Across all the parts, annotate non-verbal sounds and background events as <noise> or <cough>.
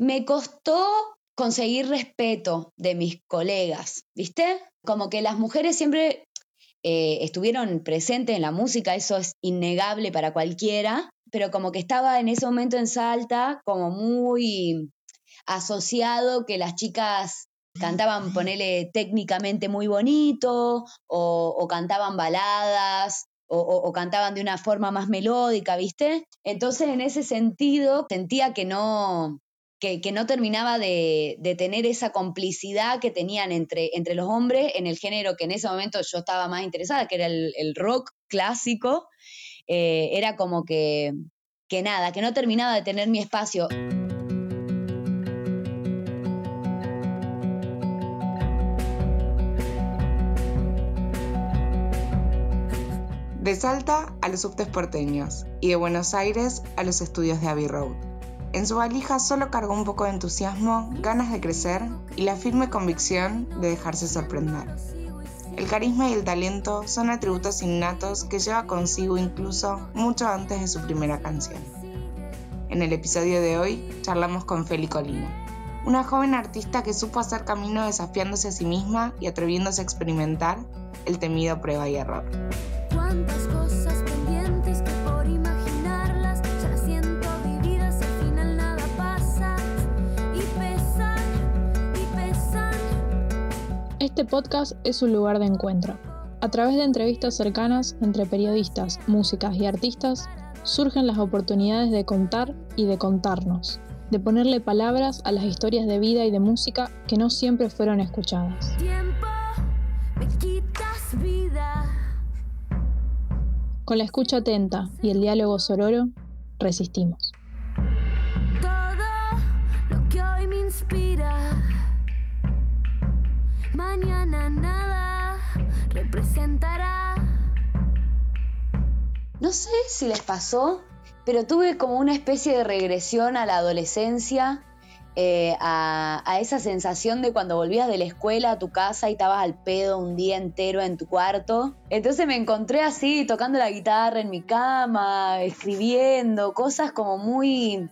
me costó conseguir respeto de mis colegas, ¿viste? Como que las mujeres siempre eh, estuvieron presentes en la música, eso es innegable para cualquiera, pero como que estaba en ese momento en Salta como muy asociado que las chicas cantaban, ponele técnicamente muy bonito, o, cantaban baladas, o, cantaban de una forma más melódica, ¿viste? Entonces, en ese sentido, sentía que no, que, no terminaba de, tener esa complicidad que tenían entre, entre los hombres en el género que en ese momento yo estaba más interesada, que era el, rock clásico. Eh, era como que, que nada, que no terminaba de tener mi espacio. De Salta a los subtes porteños y de Buenos Aires a los estudios de Abbey Road. En su valija solo cargó un poco de entusiasmo, ganas de crecer y la firme convicción de dejarse sorprender. El carisma y el talento son atributos innatos que lleva consigo incluso mucho antes de su primera canción. En el episodio de hoy charlamos con Feli Colina, una joven artista que supo hacer camino desafiándose a sí misma y atreviéndose a experimentar el temido prueba y error. Este podcast es un lugar de encuentro. A través de entrevistas cercanas entre periodistas, músicas y artistas, surgen las oportunidades de contar y de contarnos, de ponerle palabras a las historias de vida y de música que no siempre fueron escuchadas. Con la escucha atenta y el diálogo sororo, resistimos. Todo lo que hoy me inspira mañana nada representará. No sé si les pasó, pero tuve como una especie de regresión a la adolescencia, eh, a, esa sensación de cuando volvías de la escuela a tu casa y estabas al pedo un día entero en tu cuarto. Entonces me encontré así, tocando la guitarra en mi cama, escribiendo, cosas como muy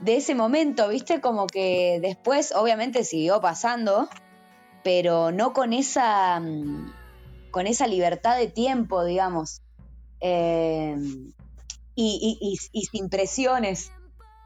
de ese momento, ¿viste? Como que después, obviamente, siguió pasando, pero no con esa, mm, con esa libertad de tiempo, digamos, eh, y, sin presiones.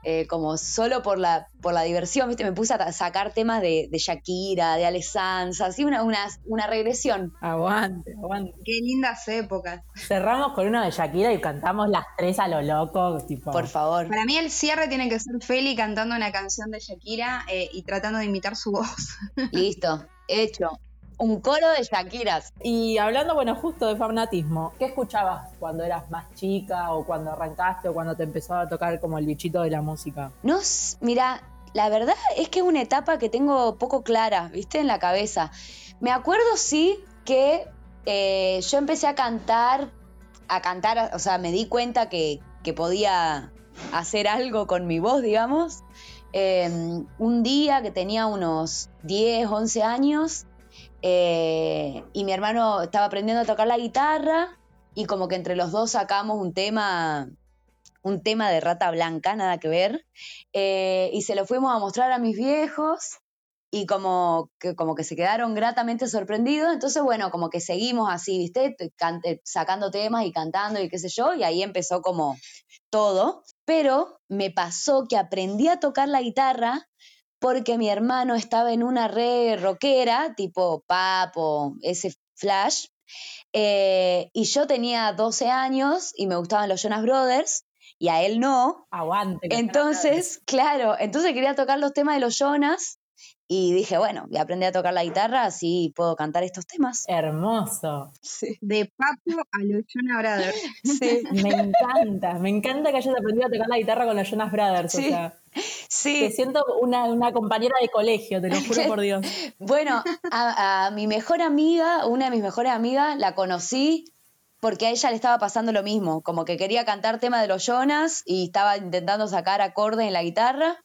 Eh, como solo por la, por la diversión, ¿viste? Me puse a sacar temas de, Shakira, de Alessandra, así una, una, regresión. Aguante, aguante. Qué lindas épocas. Cerramos con una de Shakira y cantamos las tres a lo loco, tipo. Por favor. Para mí el cierre tiene que ser Feli cantando una canción de Shakira eh, y tratando de imitar su voz. Listo hecho. Un coro de Shakiras. Y hablando, bueno, justo de fanatismo, ¿qué escuchabas cuando eras más chica o cuando arrancaste o cuando te empezó a tocar como el bichito de la música? No, mira, la verdad es que es una etapa que tengo poco clara, ¿viste? En la cabeza. Me acuerdo, sí, que eh, yo empecé a cantar, a cantar, o sea, me di cuenta que, que podía hacer algo con mi voz, digamos, Em, un día que tenía unos 10, 11 años eh, y mi hermano estaba aprendiendo a tocar la guitarra y como que entre los dos sacamos un tema, un tema de rata blanca, nada que ver, eh, y se lo fuimos a mostrar a mis viejos y como que, como que se quedaron gratamente sorprendidos, entonces bueno, como que seguimos así, ¿viste? sacando temas y cantando y qué sé yo, y ahí empezó como todo, pero me pasó que aprendí a tocar la guitarra porque mi hermano estaba en una red rockera, tipo papo, ese flash, eh, y yo tenía 12 años y me gustaban los Jonas Brothers, y a él no. Aguante. Entonces, claro, entonces quería tocar los temas de los Jonas y dije, bueno, voy a aprender a tocar la guitarra, así puedo cantar estos temas. Hermoso. Sí. De Papo a los Jonas Brothers. <laughs> Sí, me encanta. Me encanta que hayas aprendido a tocar la guitarra con los Jonas Brothers. Sí. O sea, sí. Te siento una, compañera de colegio, te lo <laughs> juro por Dios. bueno, a, a mi mejor amiga, una de mis mejores amigas, la conocí porque a ella le estaba pasando lo mismo, como que quería cantar tema de los Jonas y estaba intentando sacar acordes en la guitarra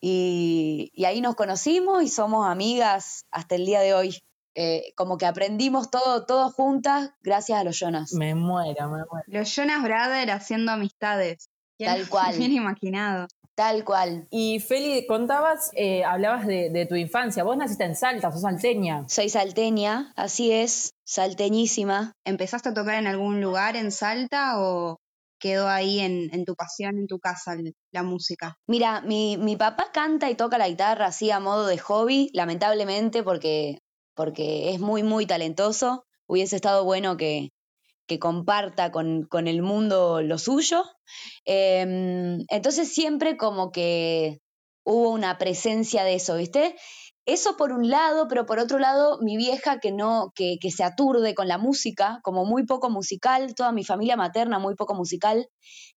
y, ahí nos conocimos y somos amigas hasta el día de hoy. Eh, como que aprendimos todo, todo juntas gracias a los Jonas. Me muero, me muero. Los Jonas Brothers haciendo amistades. Tal cual. Bien imaginado. Tal cual. Y Feli, contabas, eh, hablabas de, tu infancia. Vos naciste en Salta, sos salteña. Soy salteña, así es, salteñísima. ¿Empezaste a tocar en algún lugar en Salta o quedó ahí en, tu pasión, en tu casa, la música? Mira, mi, mi, papá canta y toca la guitarra así a modo de hobby, lamentablemente, porque, porque es muy, muy talentoso. Hubiese estado bueno que, que comparta con, el mundo lo suyo. Em, entonces siempre como que hubo una presencia de eso, ¿viste? Eso por un lado, pero por otro lado, mi vieja que no, que, se aturde con la música, como muy poco musical, toda mi familia materna muy poco musical,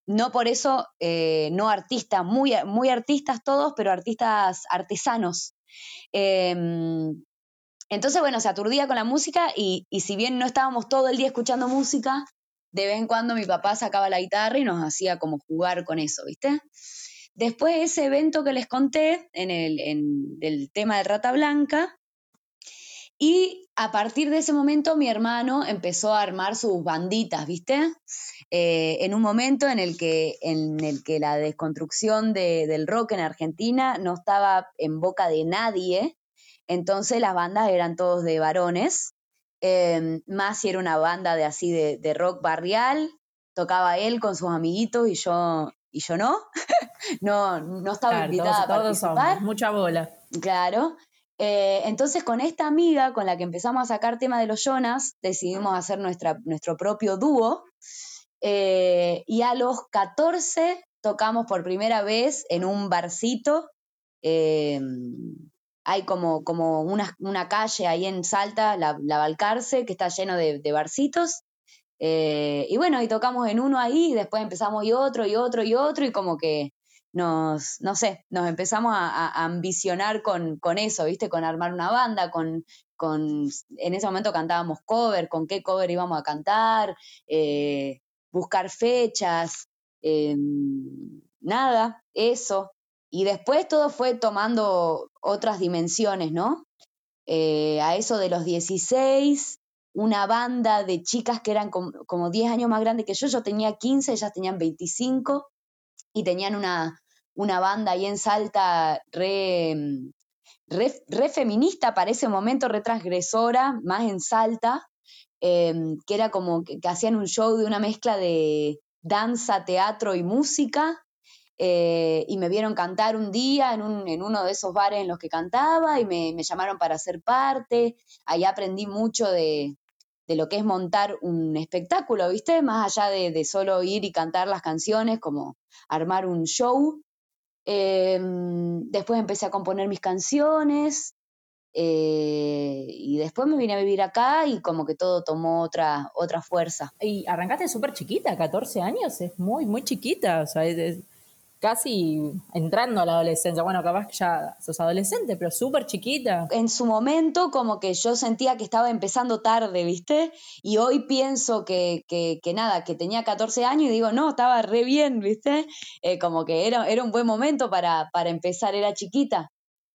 no por eso, eh, no artistas, muy, muy artistas todos, pero artistas artesanos. Em, entonces, bueno, se aturdía con la música y, si bien no estábamos todo el día escuchando música, de vez en cuando mi papá sacaba la guitarra y nos hacía como jugar con eso, ¿viste? Después de ese evento que les conté en el, tema de Rata Blanca, y a partir de ese momento mi hermano empezó a armar sus banditas, ¿viste? Eh, en un momento en el que, en el que la desconstrucción del rock en Argentina no estaba en boca de nadie, entonces las bandas eran todos de varones, em, más si era una banda de así de, rock barrial, tocaba él con sus amiguitos y yo, y yo no, <laughs> no, no estaba invitada a participar. mucha bola. Claro. Eh, entonces con esta amiga con la que empezamos a sacar tema de los Jonas, decidimos hacer nuestra, nuestro propio dúo. Eh, y a los 14 tocamos por primera vez en un barcito em, hay como, como una, calle ahí en Salta, la, la Balcarce, que está lleno de, barcitos. Eh, y bueno, y tocamos en uno ahí, después empezamos y otro, y otro, y otro, y como que nos, no sé, nos empezamos a, ambicionar con, eso, ¿viste? Con armar una banda, con, con, en ese momento cantábamos cover, con qué cover íbamos a cantar, eh, buscar fechas, em, nada, eso. Y después todo fue tomando otras dimensiones, ¿no? Eh, a eso de los 16, una banda de chicas que eran como, 10 años más grandes que yo, yo tenía 15, ellas tenían 25 y tenían una, una banda ahí en Salta re, re, feminista para ese momento, re transgresora, más en Salta, em, que era como que, hacían un show de una mezcla de danza, teatro y música, eh, y me vieron cantar un día en, uno de esos bares en los que cantaba y me, llamaron para ser parte. Ahí aprendí mucho de, lo que es montar un espectáculo, ¿viste? Más allá de, solo ir y cantar las canciones, como armar un show. Em, después empecé a componer mis canciones eh, y después me vine a vivir acá y como que todo tomó otra, otra fuerza. Y arrancaste súper chiquita, 14 años, es muy, muy chiquita, o sea, es, casi entrando a la adolescencia. Bueno, capaz que ya sos adolescente, pero súper chiquita. En su momento como que yo sentía que estaba empezando tarde, ¿viste? Y hoy pienso que, que, nada, que tenía 14 años y digo, no, estaba re bien, ¿viste? Eh, como que era, era un buen momento para, para empezar, era chiquita.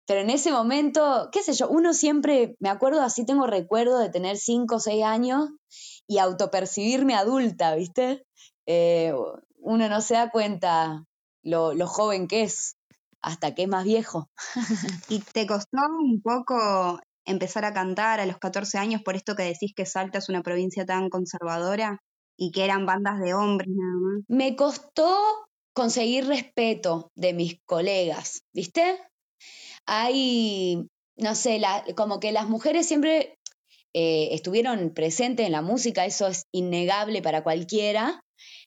Pero en ese momento, qué sé yo, uno siempre, me acuerdo, así tengo recuerdo de tener 5 o 6 años y autopercibirme adulta, ¿viste? Eh, uno no se da cuenta lo, joven que es hasta que es más viejo. <laughs> ¿Y te costó un poco empezar a cantar a los 14 años por esto que decís que Salta es una provincia tan conservadora y que eran bandas de hombres nada más? Me costó conseguir respeto de mis colegas, ¿viste? Hay, no sé, como que las mujeres siempre eh, estuvieron presentes en la música, eso es innegable para cualquiera,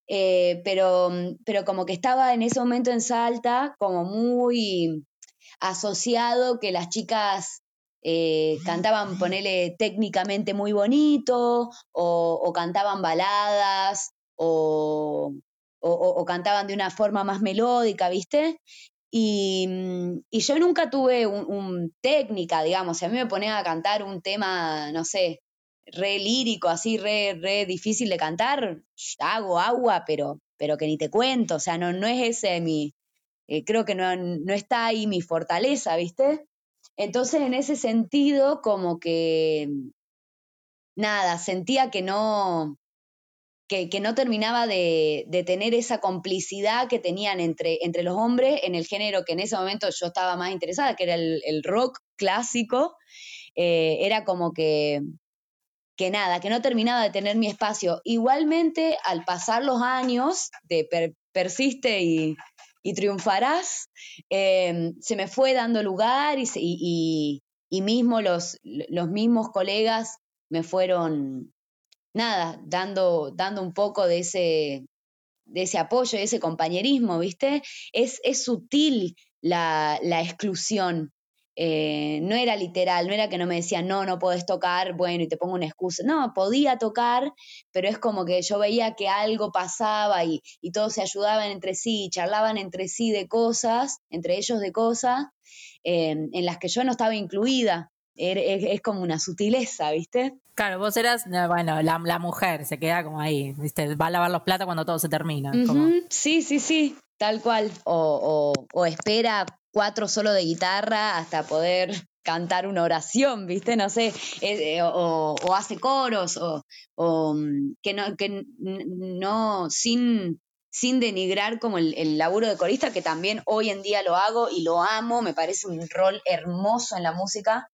eh, pero, pero como que estaba en ese momento en Salta como muy asociado que las chicas eh, cantaban, ponele técnicamente muy bonito, o, cantaban baladas, o, o, cantaban de una forma más melódica, ¿viste? Y, mm, y yo nunca tuve un, técnica, digamos, si a mí me ponía a cantar un tema, no sé, re lírico, así, re, re difícil de cantar, hago agua, pero, pero que ni te cuento, o sea, no, no es ese mi, eh, creo que no, no está ahí mi fortaleza, ¿viste? Entonces, en ese sentido, como que, nada, sentía que no, que, no terminaba de, tener esa complicidad que tenían entre, entre los hombres en el género que en ese momento yo estaba más interesada, que era el, rock clásico. Eh, era como que, que nada, que no terminaba de tener mi espacio. Igualmente, al pasar los años de persiste y, triunfarás, eh, se me fue dando lugar y, y, mismo los, los mismos colegas me fueron nada, dando, dando un poco de ese, de ese apoyo, de ese compañerismo, ¿viste? Es, es sutil la, exclusión. Eh, no era literal, no era que no me decían, no, no puedes tocar, bueno, y te pongo una excusa. No, podía tocar, pero es como que yo veía que algo pasaba y, y todos se ayudaban entre sí, charlaban entre sí de cosas, entre ellos de cosas, eh, en las que yo no estaba incluida. es, como una sutileza, ¿viste? Claro, vos eras, bueno, la, mujer, se queda como ahí, ¿viste? Va a lavar los platos cuando todo se termina. Sí, sí, sí, tal cual. O, espera cuatro solos de guitarra hasta poder cantar una oración, ¿viste? No sé, eh, eh, o, hace coros, o, mm, que no, que no, sin, sin denigrar como el, el, laburo de corista, que también hoy en día lo hago y lo amo, me parece un rol hermoso en la música,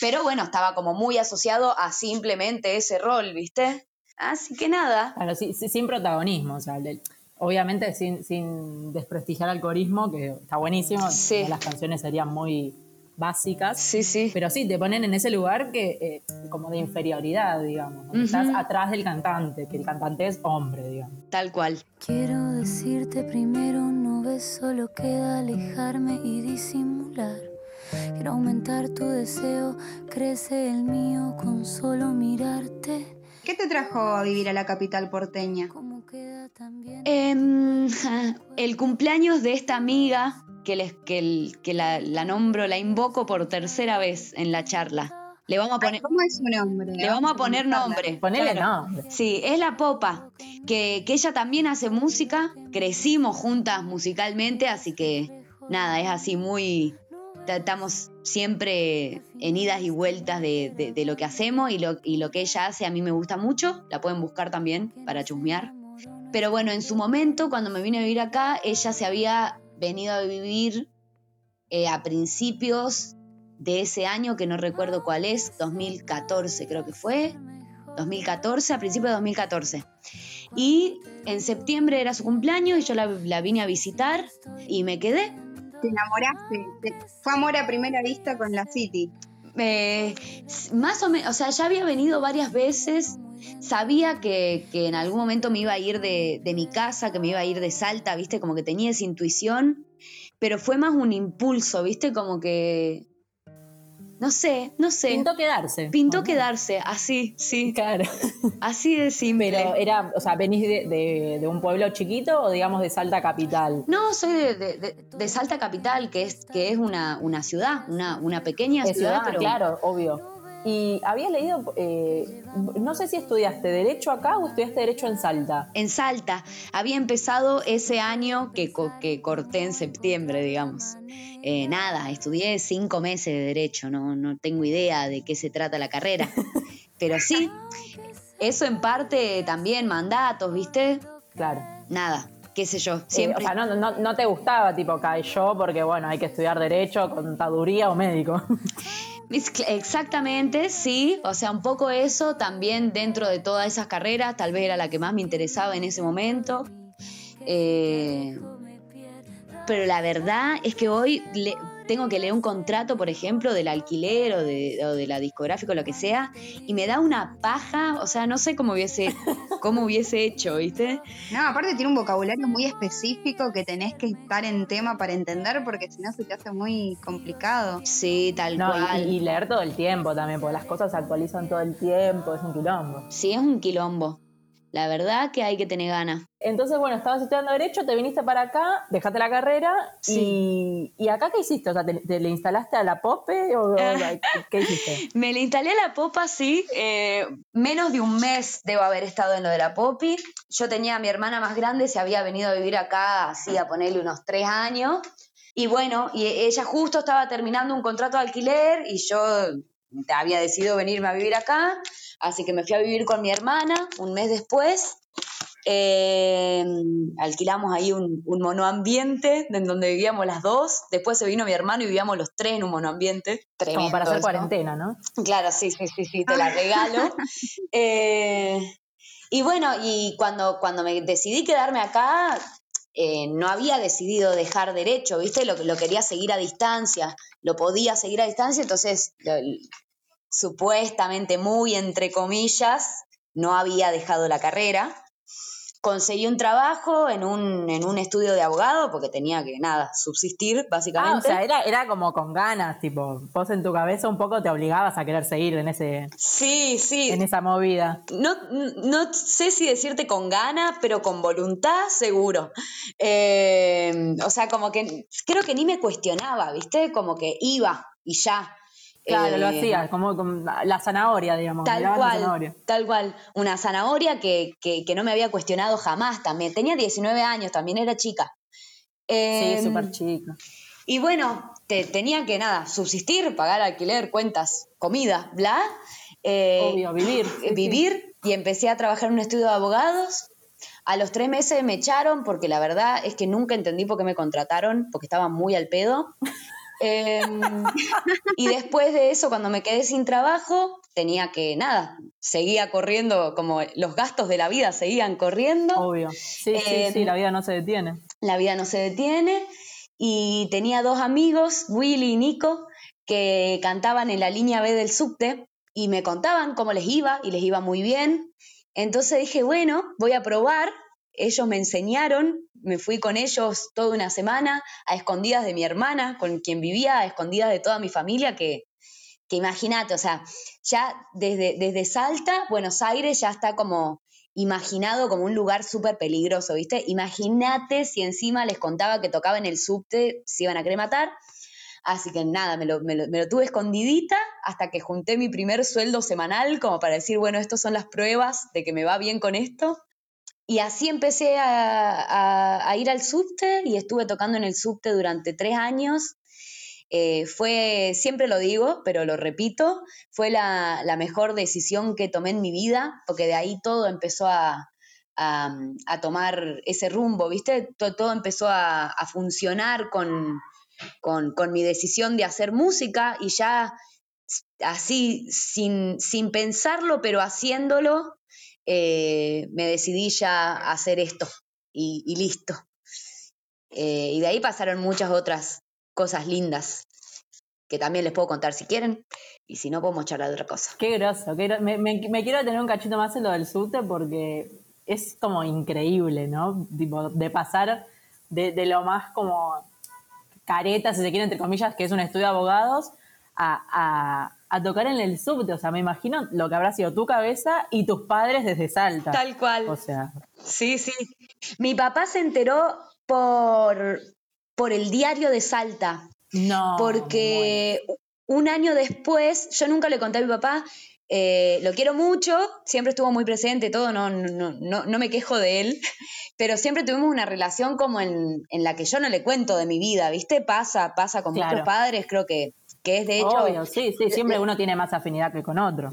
pero bueno, estaba como muy asociado a simplemente ese rol, ¿viste? Así que nada. Claro, sí, sin protagonismo, o sea, obviamente sin, sin desprestigiar al corismo, que está buenísimo, las canciones serían muy básicas. Sí, sí. Pero sí, te ponen en ese lugar que eh, como de inferioridad, digamos. Estás atrás del cantante, que el cantante es hombre, digamos. Tal cual. Quiero decirte primero, no ves, solo queda alejarme y disimular. Quiero aumentar tu deseo, crece el mío con solo mirarte. ¿Qué te trajo a vivir a la capital porteña? Em, <laughs> el cumpleaños de esta amiga que, les, que, que la, nombro, la invoco por tercera vez en la charla. Le vamos a poner. ¿Cómo es su nombre? Le vamos a poner nombre. Ponele nombre. Sí, es la Popa, que, que ella también hace música. Crecimos juntas musicalmente, así que nada, es así muy, estamos siempre en idas y vueltas de, lo que hacemos y lo, y lo, que ella hace a mí me gusta mucho, la pueden buscar también para chusmear. Pero bueno, en su momento, cuando me vine a vivir acá, ella se había venido a vivir eh, a principios de ese año, que no recuerdo cuál es, 2014 creo que fue, 2014, a principios de 2014. Y en septiembre era su cumpleaños y yo la, la vine a visitar y me quedé te enamoraste. Fue amor a primera vista con la City. más o menos, o sea, ya había venido varias veces. Sabía que, en algún momento me iba a ir de, de, mi casa, que me iba a ir de Salta, ¿viste? Como que tenía esa intuición, pero fue más un impulso, ¿viste? Como que no sé, no sé. Pintó quedarse. Pintó quedarse, así, sí. Claro. Así de simple. Pero era, o sea, ¿venís de, un pueblo chiquito o digamos de Salta Capital? No, soy de, Salta Capital, que es, que es una, una ciudad, una, una pequeña ciudad, ciudad, Claro, obvio. Y había leído, eh, no sé si estudiaste Derecho acá o estudiaste Derecho en Salta. En Salta. Había empezado ese año que, que corté en septiembre, digamos. Eh, nada, estudié cinco meses de Derecho, no, no tengo idea de qué se trata la carrera. <laughs> Pero sí, eso en parte también, mandatos, ¿viste? Claro. Nada, qué sé yo, siempre. o sea, no, no, no, te gustaba tipo yo porque, bueno, hay que estudiar Derecho, Contaduría o Médico. <laughs> Exactamente, sí. O sea, un poco eso también dentro de todas esas carreras, tal vez era la que más me interesaba en ese momento. Eh, pero la verdad es que hoy tengo que leer un contrato, por ejemplo, del alquiler o de, la discográfica o lo que sea, y me da una paja, o sea, no sé cómo hubiese, <laughs> cómo hubiese hecho, ¿viste? No, aparte tiene un vocabulario muy específico que tenés que estar en tema para entender, porque si no se te hace muy complicado. Sí, tal cual. Y, y leer todo el tiempo también, porque las cosas se actualizan todo el tiempo, es un quilombo. Sí, es un quilombo. La verdad que hay que tener ganas. Entonces, bueno, estabas estudiando Derecho, te viniste para acá, dejaste la carrera y, y acá qué hiciste? O sea, ¿te, le instalaste a la POPE o qué hiciste? <laughs> Me le instalé a la POPA, sí. Eh, menos de un mes debo haber estado en lo de la POPI. Yo tenía a mi hermana más grande, se había venido a vivir acá, así a ponerle unos tres años. Y bueno, y ella justo estaba terminando un contrato de alquiler y yo había decidido venirme a vivir acá, así que me fui a vivir con mi hermana un mes después Eh, alquilamos ahí un, un, monoambiente en donde vivíamos las dos. Después se vino mi hermano y vivíamos los tres en un monoambiente. Tremendo Como para hacer cuarentena, ¿no? Claro, sí, sí, sí, sí, te la regalo. <laughs> eh, y bueno, y cuando, cuando me decidí quedarme acá, eh, no había decidido dejar derecho, ¿viste? Lo, lo quería seguir a distancia, lo podía seguir a distancia, entonces supuestamente muy entre comillas, no había dejado la carrera conseguí un trabajo en un, en un estudio de abogado porque tenía que, nada, subsistir, básicamente. Ah, o sea, era, era como con ganas, tipo, vos en tu cabeza un poco te obligabas a querer seguir en ese... Sí, sí. En esa movida. No, no sé si decirte con ganas, pero con voluntad, seguro. Eh, o sea, como que creo que ni me cuestionaba, ¿viste? Como que iba y ya. Claro, lo eh, hacía, como, la zanahoria, digamos. Tal cual, tal cual. Una zanahoria que, no me había cuestionado jamás también. Tenía 19 años, también era chica. sí, em, súper chica. Y bueno, te, tenía que nada, subsistir, pagar alquiler, cuentas, comida, bla. Eh, Obvio, vivir. vivir. Y empecé a trabajar en un estudio de abogados. A los tres meses me echaron porque la verdad es que nunca entendí por qué me contrataron, porque estaba muy al pedo. Em, y después de eso, cuando me quedé sin trabajo, tenía que, nada, seguía corriendo, como los gastos de la vida seguían corriendo. Obvio. Sí, sí, sí, em, la vida no se detiene. La vida no se detiene. Y tenía dos amigos, Willy y Nico, que cantaban en la línea B del subte y me contaban cómo les iba y les iba muy bien. Entonces dije, bueno, voy a probar. Ellos me enseñaron me fui con ellos toda una semana a escondidas de mi hermana, con quien vivía, a escondidas de toda mi familia, que, que imagínate, o sea, ya desde, desde Salta, Buenos Aires ya está como imaginado como un lugar súper peligroso, ¿viste? Imagínate si encima les contaba que tocaba en el subte, se iban a querer matar. Así que nada, me lo, me, lo, me lo, tuve escondidita hasta que junté mi primer sueldo semanal, como para decir, bueno, estas son las pruebas de que me va bien con esto. Y así empecé a, ir al subte y estuve tocando en el subte durante tres años. Eh, fue, siempre lo digo, pero lo repito, fue la, mejor decisión que tomé en mi vida, porque de ahí todo empezó a, tomar ese rumbo, ¿viste? Todo, empezó a, funcionar con, con, mi decisión de hacer música y ya así, sin, sin pensarlo, pero haciéndolo, eh, me decidí ya a hacer esto y, listo. Eh, y de ahí pasaron muchas otras cosas lindas que también les puedo contar si quieren. Y si no, podemos charlar de otra cosa. Qué groso. Me, quiero tener un cachito más en lo del subte porque es como increíble, ¿no? de pasar de, lo más como careta, si se quiere, entre comillas, que es un estudio de abogados, a tocar en el subte. O sea, me imagino lo que habrá sido tu cabeza y tus padres desde Salta. Tal cual. O sea. Sí, sí. Mi papá se enteró por, por el diario de Salta. No. Porque un año después, yo nunca le conté a mi papá. Eh, lo quiero mucho, siempre estuvo muy presente, todo, no, no, no, no me quejo de él, <laughs> pero siempre tuvimos una relación como en, en, la que yo no le cuento de mi vida, ¿viste? Pasa, pasa con muchos padres, creo que que es de hecho... sí, sí, siempre uno tiene más afinidad que con otro.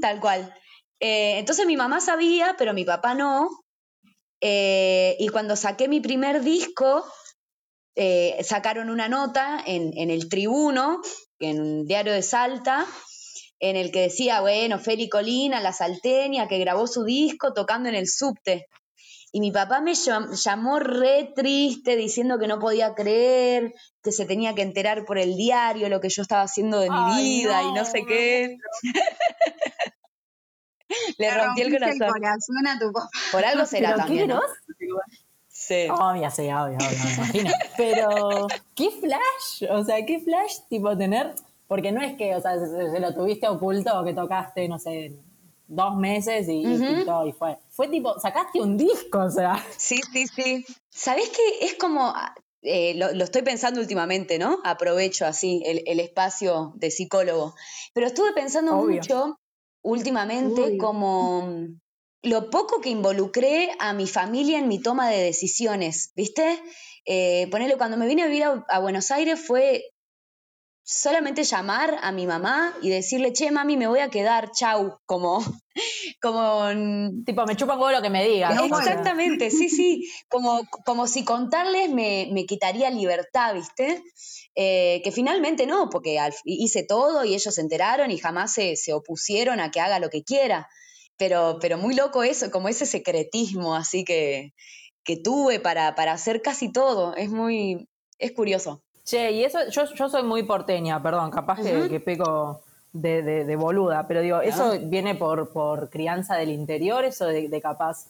tal cual. Eh, entonces mi mamá sabía, pero mi papá no. Eh, y cuando saqué mi primer disco, eh, sacaron una nota en, en, el Tribuno, en un diario de Salta, en el que decía, bueno, Feli Colina, la salteña, que grabó su disco tocando en el subte. Y mi papá me llamó re triste diciendo que no podía creer, que se tenía que enterar por el diario lo que yo estaba haciendo de mi vida y no sé qué. <laughs> Le rompí el corazón. el corazón. a tu papá. Por algo <laughs> será también. Sí. Obvio, sí, obvio, obvio, me imagino. Pero, ¿qué flash? O sea, ¿qué flash tipo tener? Porque no es que, o sea, se, lo tuviste oculto o que tocaste, no sé, dos meses y, y, fue. Fue tipo, sacaste un disco, o sea. Sí, sí, sí. ¿Sabés qué? Es como, eh, lo, estoy pensando últimamente, ¿no? Aprovecho así el, espacio de psicólogo. Pero estuve pensando mucho últimamente como lo poco que involucré a mi familia en mi toma de decisiones, ¿viste? Eh, ponerle, cuando me vine a vivir a, Buenos Aires fue solamente llamar a mi mamá y decirle, che, mami, me voy a quedar, chau, como, <laughs> como... Tipo, me chupa un poco lo que me diga. ¿no? Exactamente, sí, sí, como, como si contarles me, me quitaría libertad, ¿viste? Eh, que finalmente no, porque hice todo y ellos se enteraron y jamás se, se, opusieron a que haga lo que quiera. Pero, pero muy loco eso, como ese secretismo así que, que tuve para, para hacer casi todo. Es muy, es curioso. Che, y eso, yo, yo soy muy porteña, perdón, capaz que, que peco de, de, boluda, pero digo, ¿eso viene por, por crianza del interior, eso de, capaz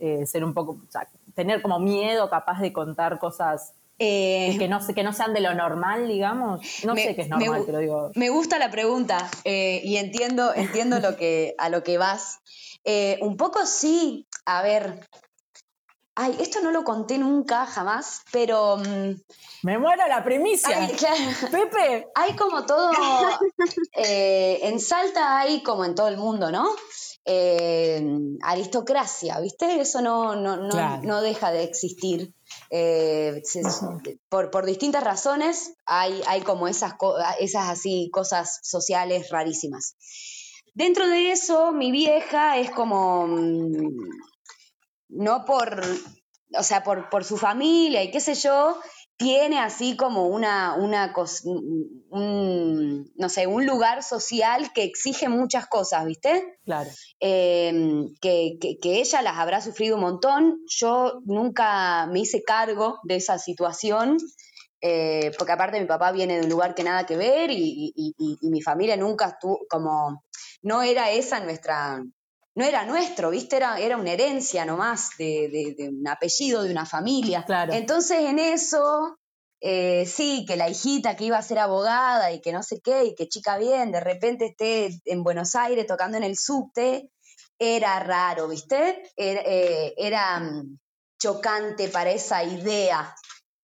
eh, ser un poco, o sea, tener como miedo capaz de contar cosas eh, que, no, que no sean de lo normal, digamos? No sé qué es normal, pero digo... Me gusta la pregunta eh, y entiendo, entiendo lo que, a lo que vas. un poco sí, a ver, Ay, esto no lo conté nunca, jamás, pero. Mm, Me muero la primicia. Pepe. Hay como todo. <laughs> Eh, en Salta hay como en todo el mundo, ¿no? Eh, aristocracia, ¿viste? Eso no, no, no, deja de existir. Eh, por, por, distintas razones hay, hay como esas, esas así cosas sociales rarísimas. Dentro de eso, mi vieja es como mm, no por, o sea, por, por su familia y qué sé yo, tiene así como una, una un, no sé, un lugar social que exige muchas cosas, ¿viste? Claro. Em, que, que, ella las habrá sufrido un montón. Yo nunca me hice cargo de esa situación, eh, porque aparte mi papá viene de un lugar que nada que ver y, y, y mi familia nunca estuvo como, no era esa nuestra, no era nuestro, ¿viste? Era, era una herencia nomás de, de, un apellido, de una familia. <clears throat> Claro. Entonces en eso, eh, sí, que la hijita que iba a ser abogada y que no sé qué, y que chica bien, de repente esté en Buenos Aires tocando en el subte, era raro, ¿viste? Era, eh, mm, chocante para esa idea.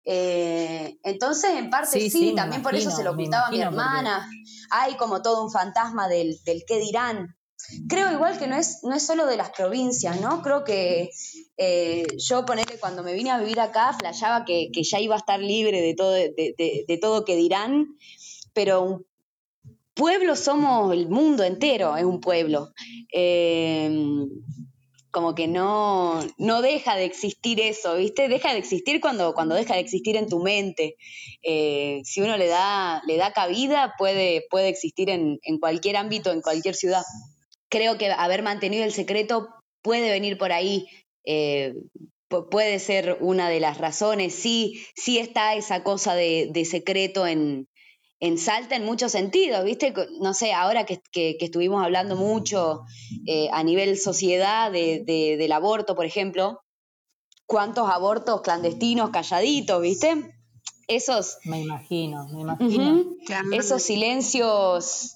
Eh, entonces, en parte sí, también por eso se lo pintaba a mi hermana. Hay como todo un fantasma del, del qué dirán, Creo igual que no es, no es solo de las provincias, ¿no? Creo que eh, yo ponerle cuando me vine a vivir acá, flayaba que, ya iba a estar libre de todo, de, todo que dirán, pero un pueblo somos el mundo entero, es un pueblo. Eh, como que no, no deja de existir eso, ¿viste? Deja de existir cuando, cuando deja de existir en tu mente. Eh, si uno le da, le da cabida, puede, puede existir en, en cualquier ámbito, en cualquier ciudad creo que haber mantenido el secreto puede venir por ahí. Eh, puede ser una de las razones. Sí, sí está esa cosa de, secreto en, Salta en muchos sentidos, ¿viste? No sé, ahora que, estuvimos hablando mucho eh, a nivel sociedad del aborto, por ejemplo, ¿cuántos abortos clandestinos calladitos, ¿viste? Esos... Me imagino, me imagino. Esos silencios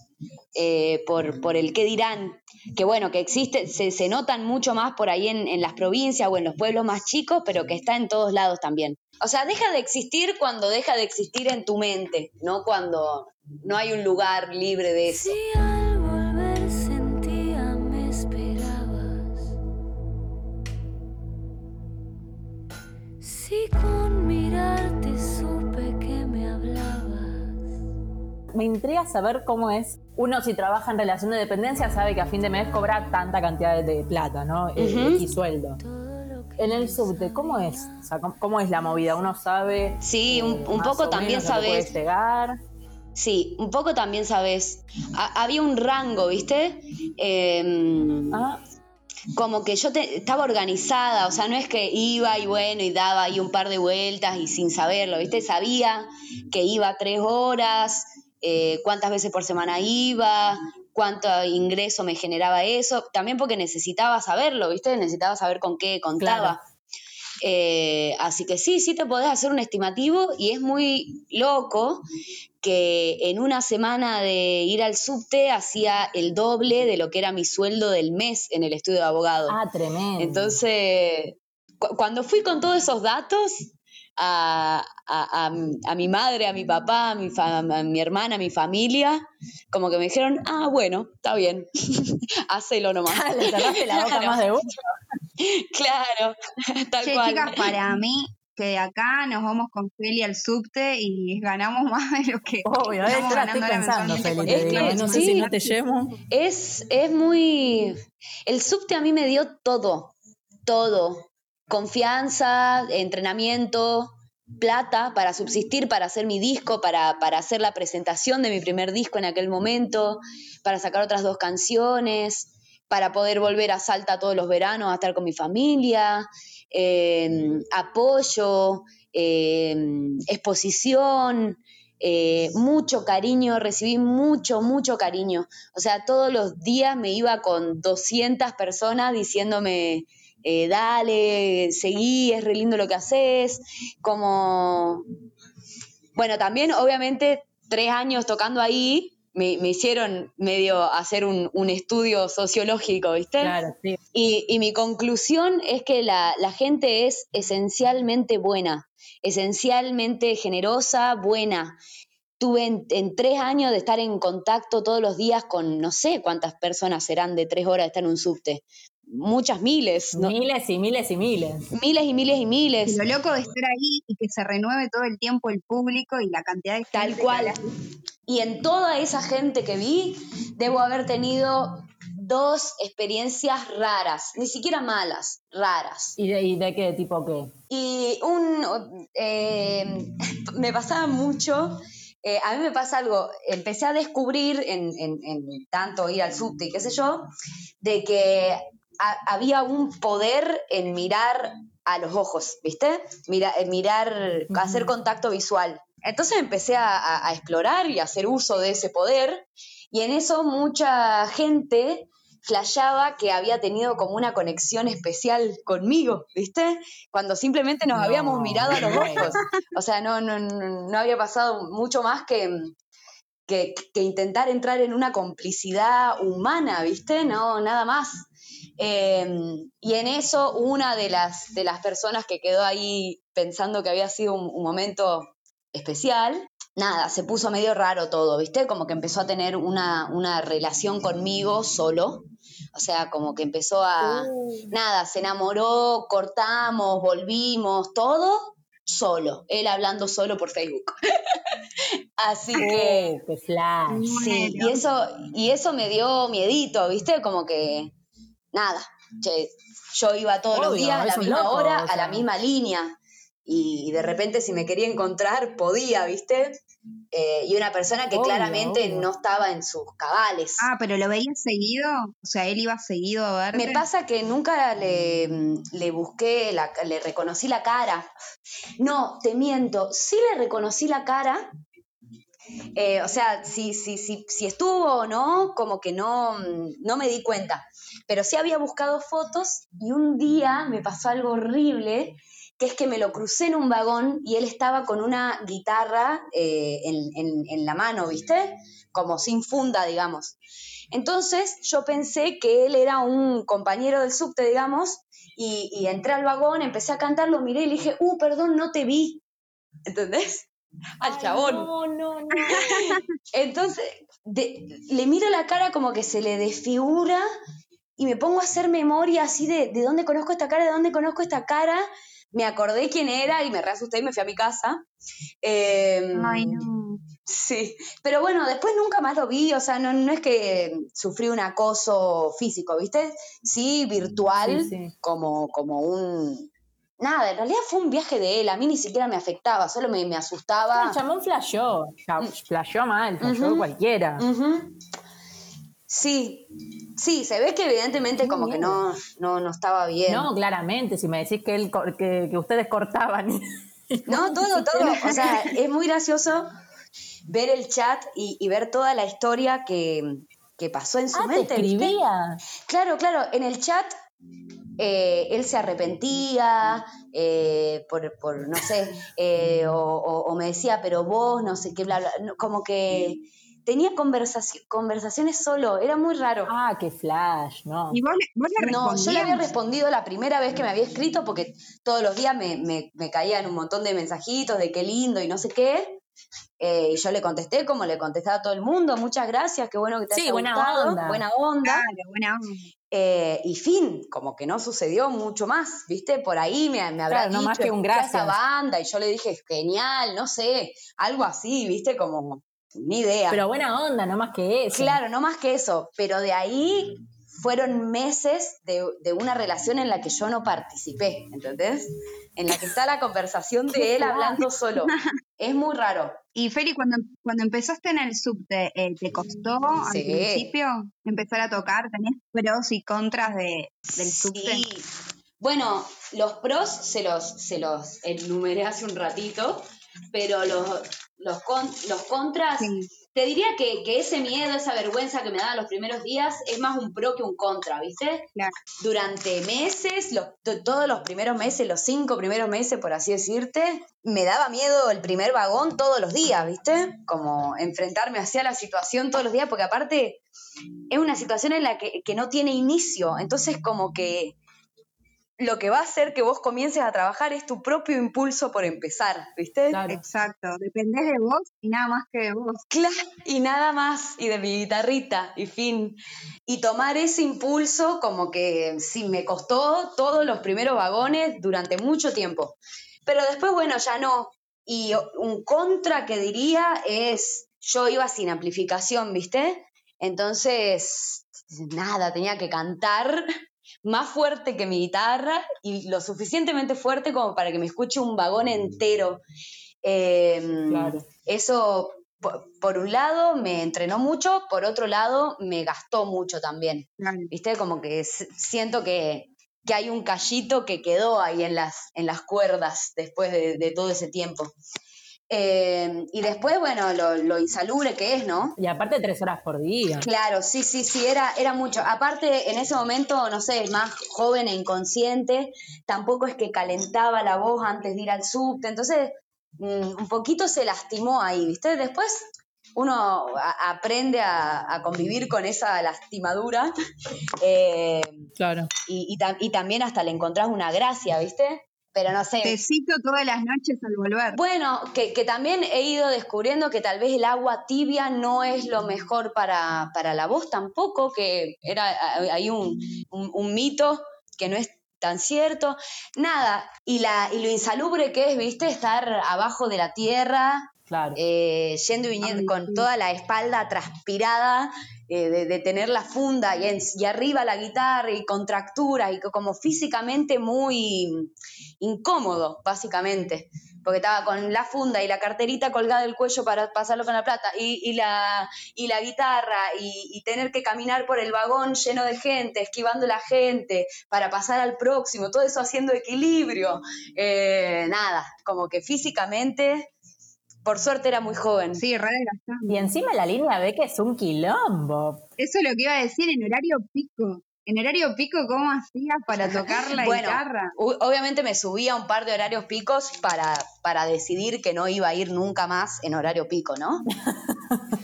eh, por, por, el qué dirán, que bueno, que existe, se, se notan mucho más por ahí en, en, las provincias o en los pueblos más chicos, pero que está en todos lados también. O sea, deja de existir cuando deja de existir en tu mente, no cuando no hay un lugar libre de eso. Al me esperabas, si con mirarte Me intriga saber cómo es uno si trabaja en relación de dependencia sabe que a fin de mes cobra tanta cantidad de plata, ¿no? Eh, y sueldo. En el subte, ¿cómo es? O sea, ¿cómo, es la movida? ¿Uno sabe? Sí, un, eh, poco también sabes. llegar? Sí, un poco también sabes. había un rango, ¿viste? Em, ah. Como que yo estaba organizada, o sea, no es que iba y bueno, y daba ahí un par de vueltas y sin saberlo, ¿viste? Sabía que iba tres horas, eh, cuántas veces por semana iba, cuánto ingreso me generaba eso, también porque necesitaba saberlo, ¿viste? Necesitaba saber con qué contaba. Eh, así que sí, sí te podés hacer un estimativo y es muy loco que en una semana de ir al subte hacía el doble de lo que era mi sueldo del mes en el estudio de abogado. Ah, tremendo. Entonces, cuando fui con todos esos datos, a, a, mi madre, a mi papá, a mi, a mi hermana, a mi familia, como que me dijeron, ah, bueno, está bien, <laughs> hacelo nomás. <laughs> Le cerraste la boca más de uno. <laughs> Claro, tal che, cual. chicas, para mí que de acá nos vamos con Feli al subte y ganamos más de lo que Obvio, estamos estoy ganando ahora pensando, Feli, Es que no sé sí. si no te llevo. Es, es muy... El subte a mí me dio todo, todo. Confianza, entrenamiento, plata para subsistir, para hacer mi disco, para, para hacer la presentación de mi primer disco en aquel momento, para sacar otras dos canciones, para poder volver a Salta todos los veranos a estar con mi familia, eh, apoyo, eh, exposición, eh, mucho cariño, recibí mucho, mucho cariño. O sea, todos los días me iba con 200 personas diciéndome, eh, dale, seguí, es re lindo lo que haces, como... Bueno, también obviamente tres años tocando ahí me, me hicieron medio hacer un, un estudio sociológico, ¿viste? Claro, sí. Y, y mi conclusión es que la, la gente es esencialmente buena, esencialmente generosa, buena. Tuve en, en tres años de estar en contacto todos los días con no sé cuántas personas serán de tres horas de estar en un subte. Muchas miles, ¿no? Miles y miles y miles. miles y miles y Y miles. lo loco de estar ahí y que se renueve todo el tiempo el público y la cantidad de Tal gente cual. que la- Y en toda esa gente que vi, debo haber tenido dos experiencias raras, ni siquiera malas, raras. ¿Y de, y de qué tipo qué? Y un, eh, <laughs> me pasaba mucho, eh, a mí me pasa algo, empecé a descubrir en, en- en tanto ir al subte y qué sé yo, de que ha- había un poder en mirar a los ojos, ¿viste? Mira, en mirar, hacer contacto visual. Entonces empecé a, a- a explorar y a hacer uso de ese poder y en eso mucha gente flashaba que había tenido como una conexión especial conmigo, ¿viste? Cuando simplemente nos No, habíamos mirado a los <laughs> ojos. O sea, no, no, no, no había pasado mucho más que, que, que intentar entrar en una complicidad humana, ¿viste? No, nada más. Eh, y en eso, una de las, de las personas que quedó ahí pensando que había sido un, un momento especial, nada, se puso medio raro todo, ¿viste? Como que empezó a tener una, una relación conmigo solo. O sea, como que empezó a. Nada, se enamoró, cortamos, volvimos, todo solo. Él hablando solo por Facebook. <laughs> Así que. Uh, qué flash. Sí, y eso, y eso me dio miedito, ¿viste? Como que, nada, che, yo iba todos los días a la misma loco, hora, o a la misma línea, y de repente si me quería encontrar, podía, ¿viste? Eh, y una persona que Obvio, claramente obvio. no estaba en sus cabales. Ah, pero lo veías seguido, o sea, él iba seguido a verte. Me pasa que nunca le, le busqué, la, le reconocí la cara. No, te miento, sí le reconocí la cara. Eh, o sea, si, si, si, si estuvo o no, como que no, no me di cuenta. Pero sí había buscado fotos y un día me pasó algo horrible, que es que me lo crucé en un vagón y él estaba con una guitarra eh, en, en- en la mano, ¿viste? Como sin funda, digamos. Entonces yo pensé que él era un compañero del subte, digamos, y, y entré al vagón, empecé a cantar, lo miré y le dije, uh, perdón, no te vi. ¿Entendés? Al chabón. No, no, no. Entonces, de- le miro la cara como que se le desfigura y me pongo a hacer memoria así de, ¿de dónde conozco esta cara? ¿De dónde conozco esta cara? Me acordé quién era y me reasusté y me fui a mi casa. Eh, Ay, no. Sí, pero bueno, después nunca más lo vi, o sea, no, no es que sufrí un acoso físico, ¿viste? Sí, virtual, Sí, sí. Como, como un... Nada, en realidad fue un viaje de él, a mí ni siquiera me afectaba, solo me, me asustaba. El chamón flasheó. ya- Flasheó mal, flasheó cualquiera. Ujú. Sí, sí, se ve que evidentemente como que no, no, no estaba bien. No, claramente, si me decís que, él, que, que ustedes cortaban. No, <laughs> todo, todo. O sea, es muy gracioso ver el chat y, y ver toda la historia que, que pasó en su ah, te mente. ¿viste? escribía. Claro, claro, en el chat eh, él se arrepentía eh, por, por, no sé, eh, o, o- o me decía, pero vos, no sé qué, bla, bla, como que tenía conversaci- conversaciones solo, era muy raro. Ah, qué flash, no. ¿Y vos, le- vos le No, yo le había respondido la primera vez que me había escrito porque todos los días me, me, me caían un montón de mensajitos de qué lindo y no sé qué. Eh, y yo le contesté como le contestaba a todo el mundo, muchas gracias, qué bueno que te Sí, haya buena gustado, onda. buena onda. Claro, buena onda. Eh, y fin, como que no sucedió mucho más, ¿viste? Por ahí me, me habrá Claro, no dicho más que un "Escuchá esa gracias". banda y yo le dije, genial, no sé, algo así, ¿viste? Como, ni idea. Pero buena onda, no más que eso. Claro, no más que eso, pero de ahí fueron meses de, de una relación en la que yo no participé, ¿entendés? En la que está la conversación de <laughs> él hablando solo. <laughs> Es muy raro. Y Feli, cuando, cuando empezaste en el subte, eh, ¿te costó al principio empezar a tocar? ¿Tenés pros y contras de, del subte? Sí. Bueno, los pros se los, se los enumeré hace un ratito, pero los, los, con- los contras, Sí. te diría que, que ese miedo, esa vergüenza que me daban los primeros días es más un pro que un contra, ¿viste? Claro. Durante meses, los- todos los primeros meses, los cinco primeros meses, por así decirte, me daba miedo el primer vagón todos los días, ¿viste? Como enfrentarme hacia la situación todos los días, porque aparte es una situación en la que, que no tiene inicio, entonces como que lo que va a hacer que vos comiences a trabajar es tu propio impulso por empezar, ¿viste? Claro. Exacto, dependés de vos y nada más que de vos. Claro, y nada más, y de mi guitarrita, y fin. Y tomar ese impulso como que sí, me costó todos los primeros vagones durante mucho tiempo. Pero después, bueno, ya no. Y un contra que diría es, yo iba sin amplificación, ¿viste? Entonces, nada, tenía que cantar más fuerte que mi guitarra y lo suficientemente fuerte como para que me escuche un vagón entero. Em, Claro. eso, por, por un lado, me entrenó mucho, por otro lado, me gastó mucho también. Claro. ¿Viste? Como que siento que, que hay un callito que quedó ahí en las, en las cuerdas después de, de todo ese tiempo. Eh, y después, bueno, lo, lo insalubre que es, ¿no? Y aparte tres horas por día. Claro, sí, sí, sí, era, era mucho. Aparte, en ese momento, no sé, más joven e inconsciente, tampoco es que calentaba la voz antes de ir al subte, entonces mm, un poquito se lastimó ahí, ¿viste? Después uno a- aprende a, a convivir con esa lastimadura <laughs> eh, Claro. y, y tam- y también hasta le encontrás una gracia, ¿viste? Pero no sé. Te cito todas las noches al volver. Bueno, que, que también he ido descubriendo que tal vez el agua tibia no es lo mejor para, para la voz tampoco, que era hay un, un- un mito que no es tan cierto. Nada, y, la, y lo insalubre que es, viste, estar abajo de la tierra, Claro. eh, yendo y viniendo Ay, con sí. toda la espalda transpirada, eh, de, de tener la funda y, en- y arriba la guitarra y contracturas y co- como físicamente muy incómodo, básicamente. Porque estaba con la funda y la carterita colgada del cuello para pasarlo con la plata y, y la, y la guitarra y, y tener que caminar por el vagón lleno de gente, esquivando la gente para pasar al próximo, todo eso haciendo equilibrio. Eh, nada, como que físicamente, por suerte era muy joven. Sí, re. Y encima la línea B que es un quilombo. Eso es lo que iba a decir en horario pico. En horario pico, ¿cómo hacías para <laughs> tocar la Bueno, guitarra? obviamente me subí a un par de horarios picos para, para decidir que no iba a ir nunca más en horario pico, ¿no? <laughs>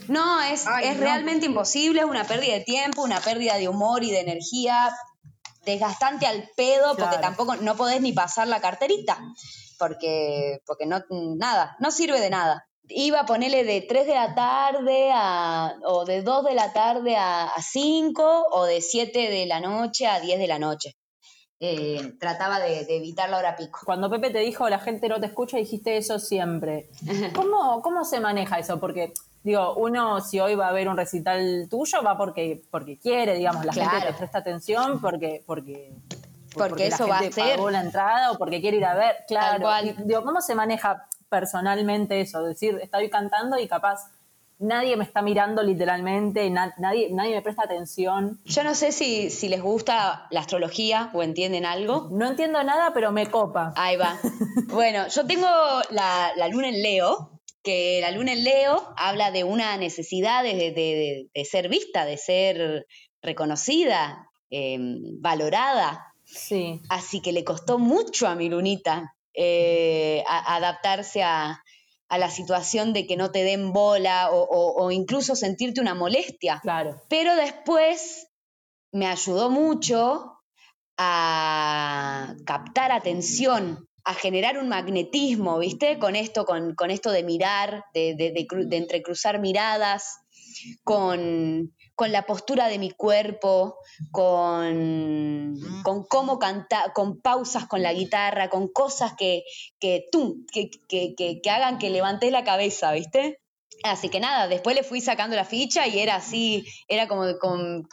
No, es, Ay, es no. realmente imposible, es una pérdida de tiempo, una pérdida de humor y de energía, desgastante al pedo, porque tampoco no podés ni pasar la carterita, porque, porque no, nada, no sirve de nada. Iba a ponerle de 3 de la tarde a, o de 2 de la tarde a, a 5 o de 7 de la noche a 10 de la noche. Eh, trataba de, de evitar la hora pico. Cuando Pepe te dijo la gente no te escucha, dijiste eso siempre. <laughs> ¿Cómo, cómo se maneja eso? Porque, digo, uno si hoy va a ver un recital tuyo, va porque, porque quiere, digamos, la gente te presta atención porque, porque, Porque la eso va a ser. pagó la entrada o porque quiere ir a ver. Claro. Y, digo, ¿cómo se maneja personalmente eso? Decir, estoy cantando y capaz nadie me está mirando literalmente, na- nadie, nadie me presta atención. Yo no sé si, si les gusta la astrología o entienden algo. No entiendo nada, pero me copa. Ahí va. <laughs> Bueno, yo tengo la, la luna en Leo, que la luna en Leo habla de una necesidad de, de- de- de ser vista, de ser reconocida, eh, valorada. Sí. Así que le costó mucho a mi lunita eh, a- adaptarse a, a la situación de que no te den bola o, o- o incluso sentirte una molestia. Claro. Pero después me ayudó mucho a captar atención a generar un magnetismo, ¿viste? Con esto, con, con esto de mirar, de, de, de, entrecruzar miradas, con, con, la postura de mi cuerpo, con, con cómo cantar, con pausas con la guitarra, con cosas que, que, tú, que, que, que, hagan que levantes la cabeza, ¿viste? Así que nada, después le fui sacando la ficha y era así, era como, con,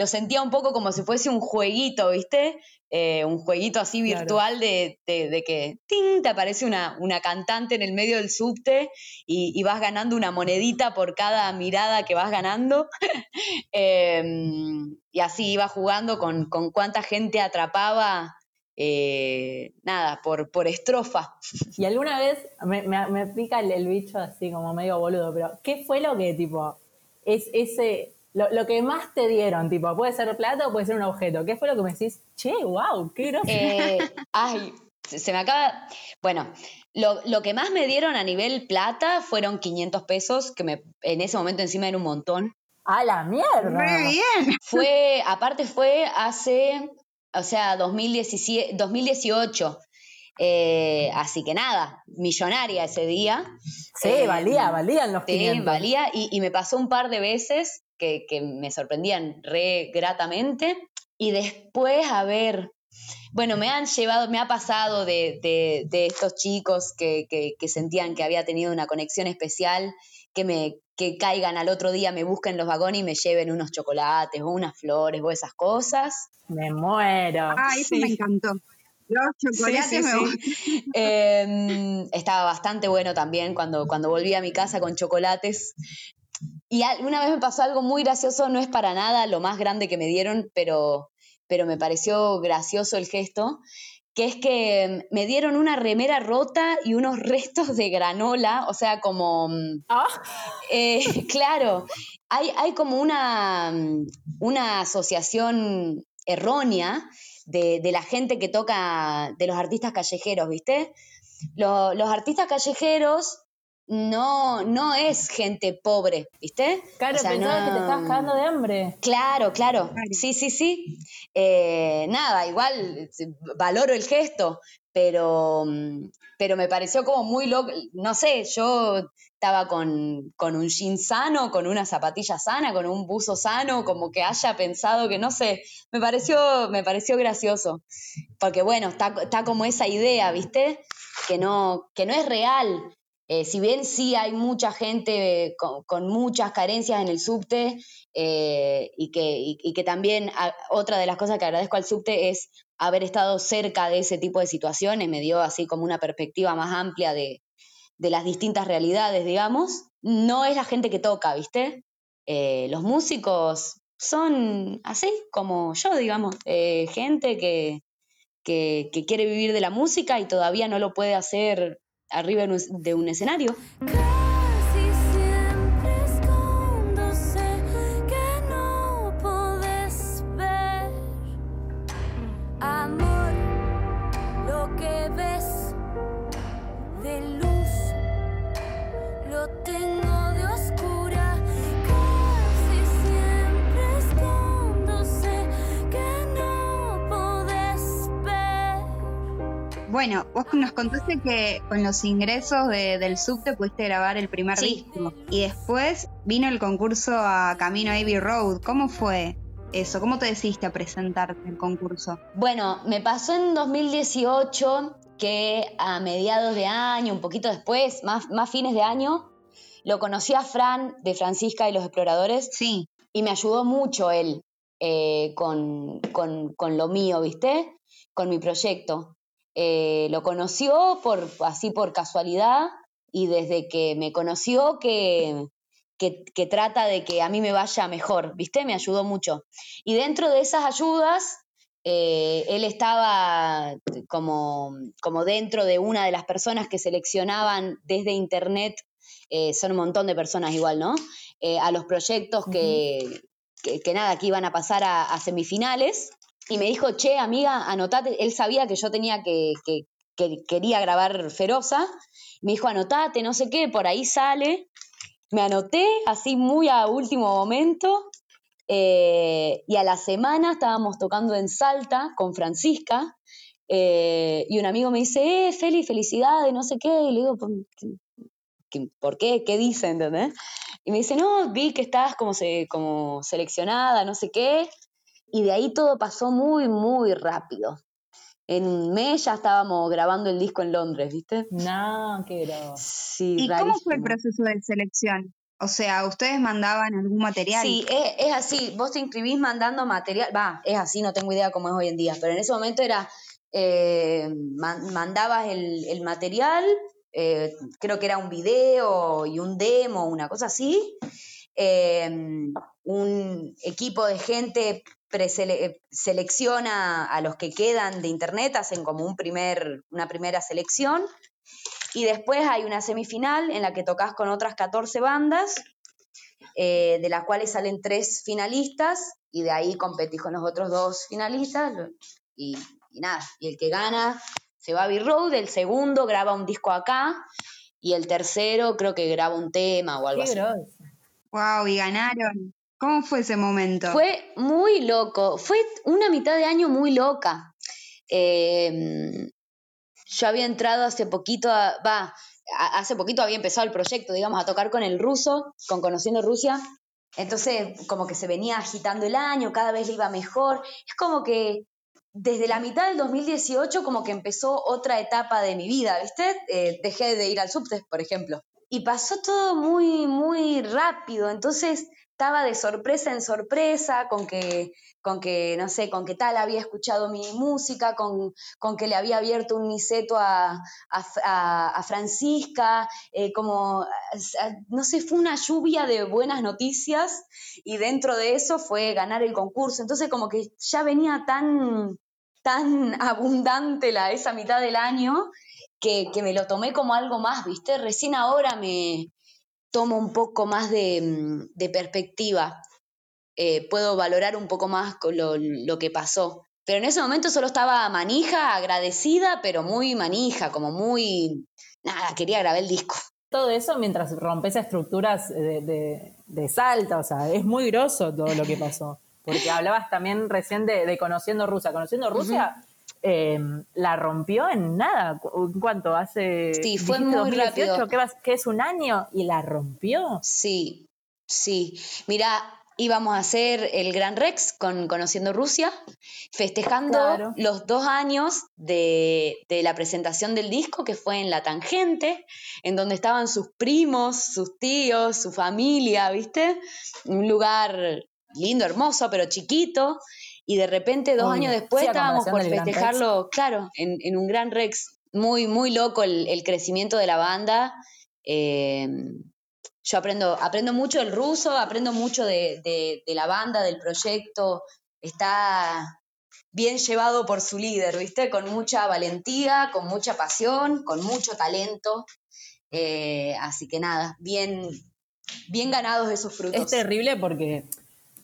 lo sentía un poco como si fuese un jueguito, ¿viste? Eh, un jueguito así virtual de, que te aparece una, una, cantante en el medio del subte y, vas ganando una monedita por cada mirada que vas ganando. <laughs> Em, y así iba jugando con, con cuánta gente atrapaba. Eh, nada, por, por estrofa. <laughs> Y alguna vez me, me, pica el, el, bicho así como medio boludo, pero ¿qué fue lo que tipo es ese lo, que más te dieron, tipo, puede ser plata o puede ser un objeto. ¿Qué fue lo que me decís? Che, wow, qué groso. Eh, ay, se me acaba. Bueno, lo, que más me dieron a nivel plata fueron 500 pesos, que me, en ese momento encima era un montón. ¡A la mierda! Muy bien. Fue, aparte fue hace, o sea, 2017, 2018. Eh, así que nada, millonaria ese día. Sí, eh, valía, valían los 500. Sí, valía y, y, me pasó un par de veces que, me sorprendían re gratamente. Y después, a ver, bueno, me han llevado, me ha pasado de, de, estos chicos que, que, sentían que había tenido una conexión especial, que me que caigan al otro día, me busquen los vagones y me lleven unos chocolates o unas flores o esas cosas. Me muero. Ah, eso me encantó. Los chocolates me <laughs> em, estaba bastante bueno también cuando, cuando volví a mi casa con chocolates. Y una vez me pasó algo muy gracioso, no es para nada lo más grande que me dieron, pero, pero me pareció gracioso el gesto, que es que me dieron una remera rota y unos <laughs> restos de granola, o sea, como... Mm, ah. <laughs> Eh, claro, hay, hay como una, mm, una asociación errónea de, la gente que toca, de los artistas callejeros, ¿viste? los artistas callejeros no, no es gente pobre, ¿viste? Claro, pensaba que te estabas cagando de hambre. Claro, claro. Sí, sí, sí. Eh, nada, igual valoro el gesto, pero, pero me pareció como muy loco. No sé, yo estaba con, con, un jean sano, con una zapatilla sana, con un buzo sano, como que haya pensado que, no sé, me pareció, me pareció gracioso. Porque bueno, está, está como esa idea, ¿viste? Que no, que no es real eh, si bien sí hay mucha gente con, muchas carencias en el subte eh, y, que, que, también otra de las cosas que agradezco al subte es haber estado cerca de ese tipo de situaciones, me dio así como una perspectiva más amplia de, las distintas realidades, digamos. No es la gente que toca, ¿viste? Eh, los músicos son así como yo, digamos, gente que, que quiere vivir de la música y todavía no lo puede hacer arriba de un escenario. Bueno, vos nos contaste que con los ingresos del subte pudiste grabar el primer disco. Y después vino el concurso a Camino Abbey Road. ¿Cómo fue eso? ¿Cómo te decidiste a presentarte el concurso? Bueno, me pasó en 2018 que a mediados de año, un poquito después, más, más fines de año, lo conocí a Fran de Francisca y los Exploradores. Sí. Y me ayudó mucho él eh, con, con, con lo mío, ¿viste? Con mi proyecto. Eh, lo conoció por, así por casualidad y desde que me conoció que, que, trata de que a mí me vaya mejor, ¿viste? Me ayudó mucho. Y dentro de esas ayudas, eh, él estaba como, como dentro de una de las personas que seleccionaban desde internet, eh, son un montón de personas igual, ¿no? a los proyectos que, que, nada, que iban a pasar a semifinales y me dijo, che, amiga, anotate. Él sabía que yo tenía que, que, quería grabar Feroza. Me dijo, anotate, no sé qué, por ahí sale. Me anoté así muy a último momento. Eh, y a la semana estábamos tocando en Salta con Francisca. Eh, y un amigo me dice, eh, Feli, felicidades, no sé qué. Y le digo, ¿por qué? ¿Qué dicen? ¿Entendés? Y me dice, no, vi que estás como seleccionada, no sé qué. Y de ahí todo pasó muy, muy rápido. En un mes ya estábamos grabando el disco en Londres, ¿viste? No, qué groso. Sí, ¿Y cómo fue el proceso de selección? O sea, ¿ustedes mandaban algún material? Sí, es, así. Vos te inscribís mandando material. Va, es así, no tengo idea cómo es hoy en día. Pero en ese momento era. Eh, mandabas el, material, eh, creo que era un video y un demo, una cosa así. Em, un equipo de gente selecciona a los que quedan de internet, hacen como un primer, una primera selección y después hay una semifinal en la que tocas con otras 14 bandas, eh, de las cuales salen tres finalistas, y de ahí competís con los otros dos finalistas, y, nada, y el que gana se va a B-Road, el segundo graba un disco acá, y el tercero creo que graba un tema o algo así. Wow, y ganaron. ¿Cómo fue ese momento? Fue muy loco, fue una mitad de año muy loca. Eh, yo había entrado hace poquito, va, hace poquito había empezado el proyecto, digamos, a tocar con el ruso, con Conociendo Rusia. Entonces, como que se venía agitando el año, cada vez le iba mejor. Es como que desde la mitad del 2018 como que empezó otra etapa de mi vida, ¿viste? Eh, dejé de ir al subte, por ejemplo. Y pasó todo muy, muy rápido. Entonces, estaba de sorpresa en sorpresa con que, con que, no sé, con que tal había escuchado mi música, con, con que le había abierto un niceto a, a, Francisca, eh, como, no sé, fue una lluvia de buenas noticias y dentro de eso fue ganar el concurso. Entonces como que ya venía tan, tan <laughs> abundante la, esa mitad del año que, que me lo tomé como algo más, ¿viste? Recién ahora me, tomo un poco más de, mm, perspectiva, eh, puedo valorar un poco más lo, lo que pasó. Pero en ese momento solo estaba manija, agradecida, pero muy manija, como muy... Nada, quería grabar el disco. Todo eso mientras rompes estructuras de, de, salta, o sea, es muy groso todo lo que pasó. Porque hablabas también recién de, Conociendo Rusia. Conociendo Rusia Em, la rompió en nada. ¿Cuánto? Hace. Sí, fue muy rápido. Que, es un año y la rompió. Sí, sí. Mira, íbamos a hacer el Gran Rex con Conociendo Rusia, festejando los dos años de, de, la presentación del disco, que fue en La Tangente, en donde estaban sus primos, sus tíos, su familia, ¿viste? Un lugar lindo, hermoso, pero chiquito y de repente dos años después estábamos por festejarlo, claro, en, un gran Rex, muy, muy loco el, crecimiento de la banda. Em, yo aprendo, aprendo mucho del ruso, aprendo mucho de, la banda, del proyecto. Está bien llevado por su líder, ¿viste? Con mucha valentía, con mucha pasión, con mucho talento. Eh, así que nada, bien, bien ganados esos frutos. Es terrible porque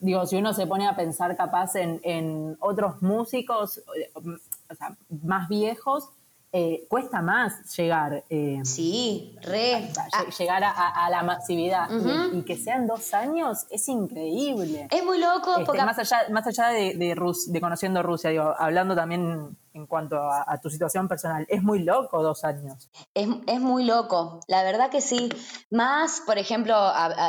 digo, si uno se pone a pensar capaz en, otros músicos, o sea, más viejos, eh, cuesta más llegar. Eh, sí, re. Ah. Llegar a, la masividad. y, que sean dos años es increíble. Es muy loco. Este, porque... Más allá, más allá de, de, conociendo Rusia, digo, hablando también en cuanto a, tu situación personal, es muy loco dos años. Es, muy loco, la verdad que sí. Más, por ejemplo,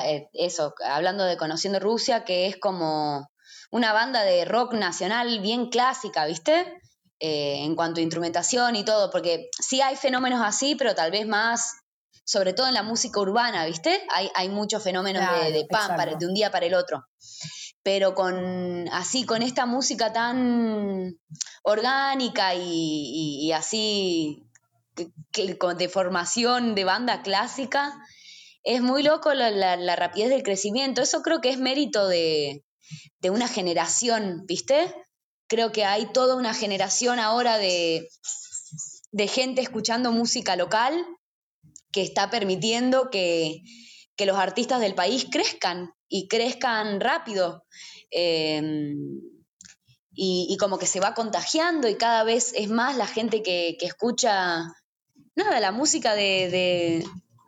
eh, eso, hablando de conociendo Rusia, que es como una banda de rock nacional bien clásica, ¿viste? Eh, en cuanto a instrumentación y todo, porque sí hay fenómenos así, pero tal vez más, sobre todo en la música urbana, ¿viste? Hay, hay muchos fenómenos de, pan de un día para el otro. Pero con así, con esta música tan orgánica y, así, que, de formación de banda clásica, es muy loco la, rapidez del crecimiento. Eso creo que es mérito de, de una generación, ¿viste? Creo que hay toda una generación ahora de, gente escuchando música local que está permitiendo que, los artistas del país crezcan y crezcan rápido. Em, y, como que se va contagiando y cada vez es más la gente que, escucha nada, la música de,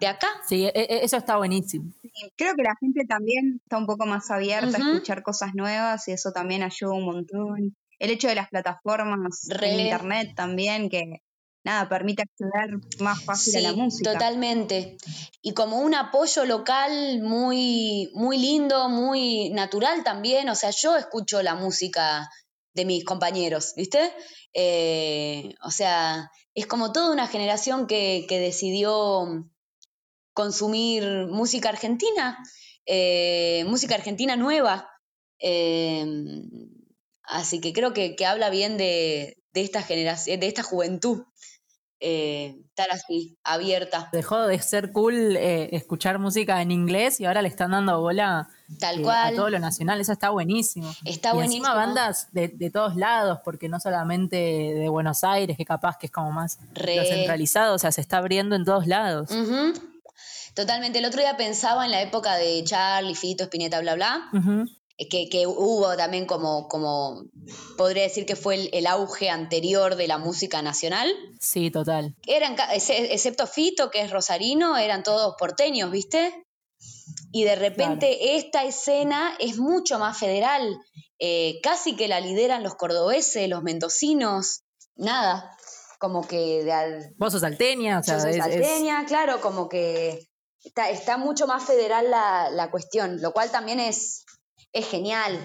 acá. Sí, e, e, eso está buenísimo. creo que la gente también está un poco más abierta a escuchar cosas nuevas y eso también ayuda un montón el hecho de las plataformas en internet también, que nada, permite acceder más fácil a la música. Totalmente. Y como un apoyo local muy, muy lindo, muy natural también. O sea, yo escucho la música de mis compañeros, ¿viste? Eh, o sea, es como toda una generación que, decidió consumir música argentina, eh, música argentina nueva. Eh, así que creo que, habla bien de, de esta generación, de esta juventud eh, estar así, abierta. Dejó de ser cool eh, escuchar música en inglés y ahora le están dando bola Tal cual. a todo lo nacional. Eso está buenísimo. Está y buenísimo. Encima bandas de, todos lados, porque no solamente de Buenos Aires, que capaz que es como más centralizado, o sea, se está abriendo en todos lados. Totalmente. El otro día pensaba en la época de Charlie, Fito, Spinetta, bla, bla que, hubo también como, como, podría decir que fue el, auge anterior de la música nacional. Sí, total. Eran, excepto Fito, que es rosarino, eran todos porteños, ¿viste? Y de repente esta escena es mucho más federal, eh, casi que la lideran los cordobeses, los mendocinos, nada, como que... De Vos sos salteña, o sea, Yo salteña, claro, como que está, está mucho más federal la, la cuestión, lo cual también es es genial.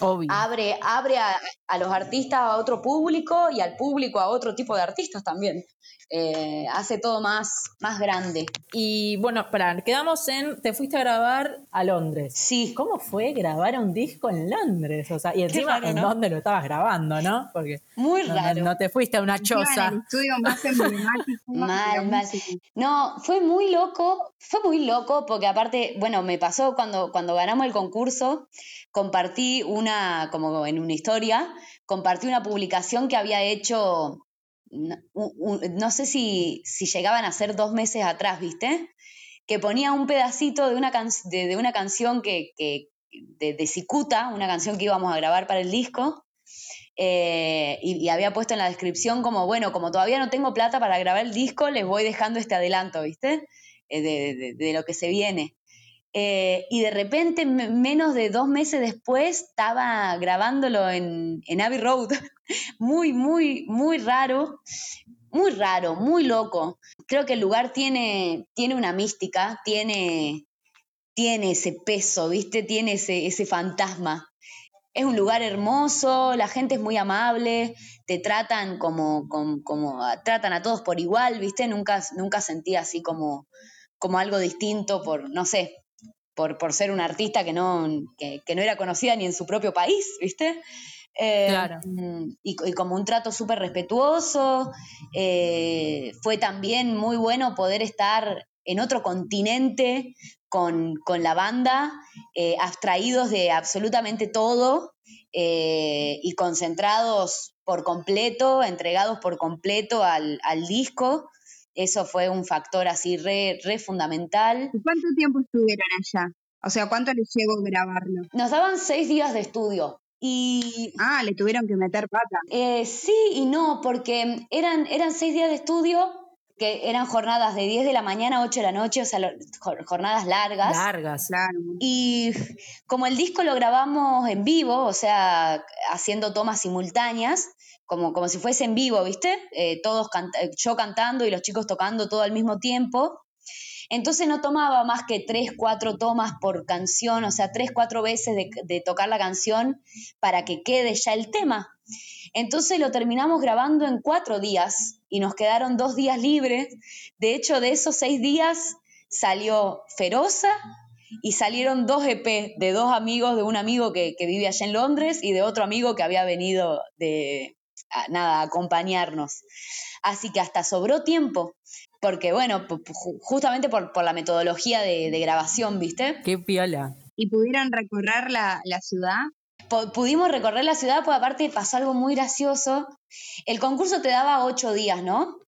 Obvio. Abre, abre a, a, los artistas a otro público y al público a otro tipo de artistas también. Eh, hace todo más, más grande. Y bueno, para, quedamos en, te fuiste a grabar a Londres. Sí. ¿Cómo fue grabar un disco en Londres? O sea, y encima en dónde lo estabas grabando, ¿no? Porque Muy raro. No, te fuiste a una choza. En estudio más emblemático. <laughs> mal, mal. No, fue muy loco, fue muy loco porque aparte, bueno, me pasó cuando, cuando ganamos el concurso, compartí una, como en una historia, compartí una publicación que había hecho no, sé si, llegaban a ser dos meses atrás, ¿viste? Que ponía un pedacito de una, de, una canción que, de, de Cicuta, una canción que íbamos a grabar para el disco, eh, y, había puesto en la descripción como, bueno, como todavía no tengo plata para grabar el disco, les voy dejando este adelanto, ¿viste? Eh, de, lo que se viene. Eh, y de repente, menos de dos meses después, estaba grabándolo en, Abbey Road. <laughs> muy, muy, muy raro. Muy raro, muy loco. Creo que el lugar tiene, tiene una mística, tiene, tiene ese peso, ¿viste? Tiene ese, ese fantasma. Es un lugar hermoso, la gente es muy amable, te tratan como, como, como tratan a todos por igual, ¿viste? Nunca, nunca sentí así como, como algo distinto por, no sé, por, por ser una artista que no, que, no era conocida ni en su propio país, ¿viste? Eh, claro. Y, como un trato súper respetuoso. Eh, fue también muy bueno poder estar en otro continente con, la banda, eh, abstraídos de absolutamente todo y concentrados por completo, entregados por completo al, al disco. Eso fue un factor así re, re fundamental. ¿Cuánto tiempo estuvieron allá? O sea, ¿cuánto les llevó grabarlo? Nos daban seis días de estudio. Y, ah, le tuvieron que meter pata. Eh, sí y no, porque eran, eran seis días de estudio, que eran jornadas de 10 de la mañana a 8 de la noche, o sea, jornadas largas. Largas. Claro. Y como el disco lo grabamos en vivo, o sea, haciendo tomas simultáneas, como, como si fuese en vivo, ¿viste? Eh, todos yo cantando y los chicos tocando todo al mismo tiempo. Entonces no tomaba más que tres, cuatro tomas por canción, o sea, tres, cuatro veces de, tocar la canción para que quede ya el tema. Entonces lo terminamos grabando en cuatro días y nos quedaron dos días libres. De hecho, de esos seis días salió Feroza y salieron dos EP de dos amigos, de un amigo que, que vive allá en Londres y de otro amigo que había venido de, nada, acompañarnos. Así que hasta sobró tiempo, porque bueno, justamente por, la metodología de, grabación, ¿viste? Qué piola. ¿Y pudieron recorrer la, ciudad? pudimos recorrer la ciudad, pues aparte pasó algo muy gracioso. El concurso te daba ocho días, ¿no?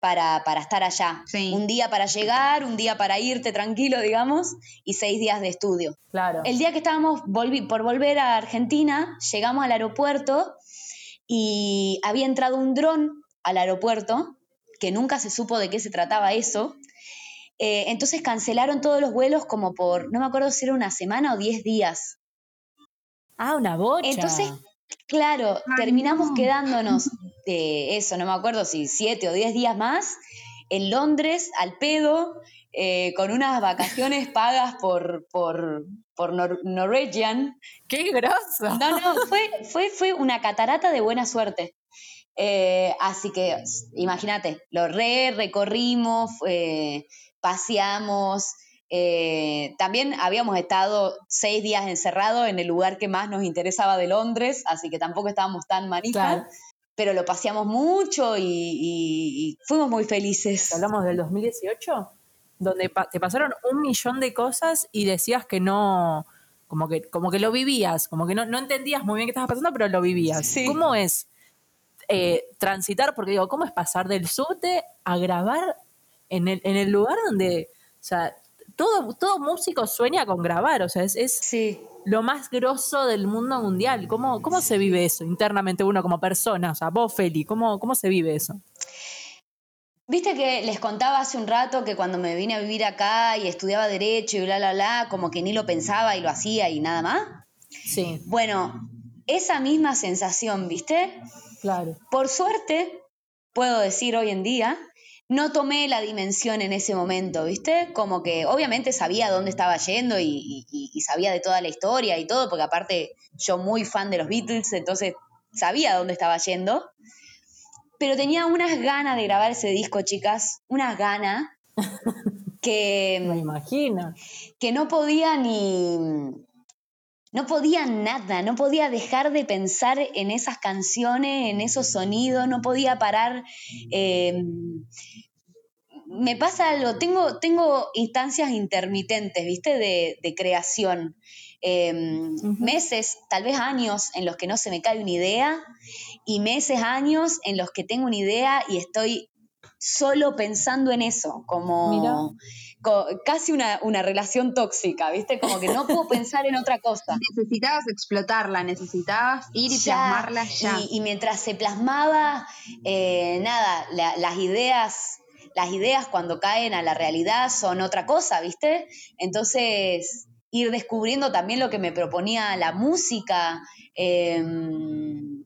Para, para estar allá. Un día para llegar, un día para irte tranquilo, digamos, y seis días de estudio. Claro. El día que estábamos por volver a Argentina, llegamos al aeropuerto y había entrado un dron al aeropuerto, que nunca se supo de qué se trataba eso. Eh, entonces cancelaron todos los vuelos como por, no me acuerdo si era una semana o diez días. Ah, una bocha. Entonces, Claro, terminamos quedándonos de eso, no me acuerdo si siete o diez días más, en Londres, al pedo, eh, con unas vacaciones pagas por, por, por Norwegian. ¡Qué groso! No, no, fue, fue, fue una catarata de buena suerte. Eh, así que imagínate, lo re recorrimos, eh, paseamos. también habíamos estado seis días encerrados en el lugar que más nos interesaba de Londres, así que tampoco estábamos tan manijas pero lo paseamos mucho y, fuimos muy felices. Hablamos del 2018, donde te pasaron un millón de cosas y decías que no, como que, como que lo vivías, como que no, no entendías muy bien qué estaba pasando, pero lo vivías. ¿Cómo es eh, transitar? Porque digo, ¿cómo es pasar del subte a grabar en el, en el lugar donde, o sea, todo, todo músico sueña con grabar, o sea, es, es sí lo más grosso del mundo mundial. ¿Cómo, cómo se vive eso internamente uno como persona? O sea, vos, Feli, ¿cómo, cómo se vive eso? Viste que les contaba hace un rato que cuando me vine a vivir acá y estudiaba derecho y bla, bla, bla, como que ni lo pensaba y lo hacía y nada más. Sí. Bueno, esa misma sensación, ¿viste? Claro. Por suerte, puedo decir hoy en día no tomé la dimensión en ese momento, ¿viste? Como que obviamente sabía dónde estaba yendo y, sabía de toda la historia y todo, porque aparte yo muy fan de los Beatles, entonces sabía dónde estaba yendo. Pero tenía unas ganas de grabar ese disco, chicas, unas ganas <laughs> que... Me imagino. Que no podía ni... No podía nada, no podía dejar de pensar en esas canciones, en esos sonidos, no podía parar. Eh, me pasa algo, tengo, tengo instancias intermitentes, ¿viste? De, creación. Em, meses, tal vez años en los que no se me cae una idea y meses, años en los que tengo una idea y estoy solo pensando en eso, como casi una, relación tóxica, ¿viste? Como que no puedo pensar en otra cosa. Necesitabas explotarla, necesitabas ir y plasmarla ya. Y, mientras se plasmaba, eh, nada, las ideas las ideas cuando caen a la realidad son otra cosa, ¿viste? Entonces, ir descubriendo también lo que me proponía la música. Em,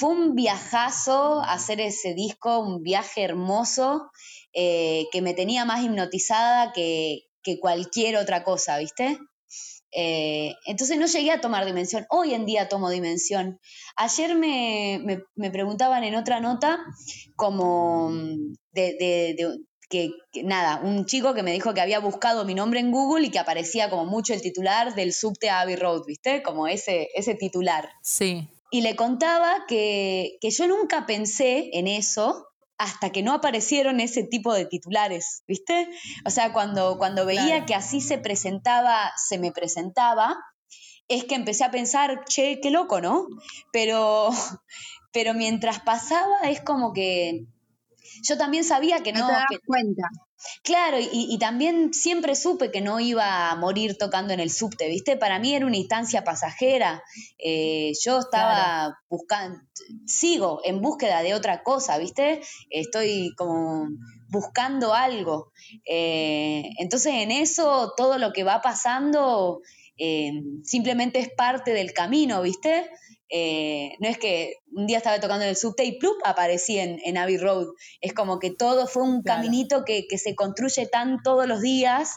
fue un viajazo hacer ese disco, un viaje hermoso eh, que me tenía más hipnotizada que, cualquier otra cosa, ¿viste? Eh, entonces no llegué a tomar dimensión. Hoy en día tomo dimensión. Ayer me, preguntaban en otra nota como de, que, nada, un chico que me dijo que había buscado mi nombre en Google y que aparecía como mucho el titular del subte Abbey Road, ¿viste? Como ese, ese titular. Sí. Y le contaba que, que yo nunca pensé en eso, hasta que no aparecieron ese tipo de titulares, ¿viste? O sea, cuando, cuando veía que así se presentaba, se me presentaba, es que empecé a pensar, che, qué loco, ¿no? Pero, <laughs> pero mientras pasaba es como que yo también sabía que no... te das cuenta. Claro, y, también siempre supe que no iba a morir tocando en el subte, ¿viste? Para mí era una instancia pasajera. Eh, yo estaba buscando, sigo en búsqueda de otra cosa, ¿viste? Estoy como buscando algo. Eh, entonces en eso todo lo que va pasando eh, simplemente es parte del camino, ¿viste? Eh, no es que un día estaba tocando en el subte y ¡plup! aparecí en, en Abbey Road. Es como que todo fue un caminito que, se construye tan todos los días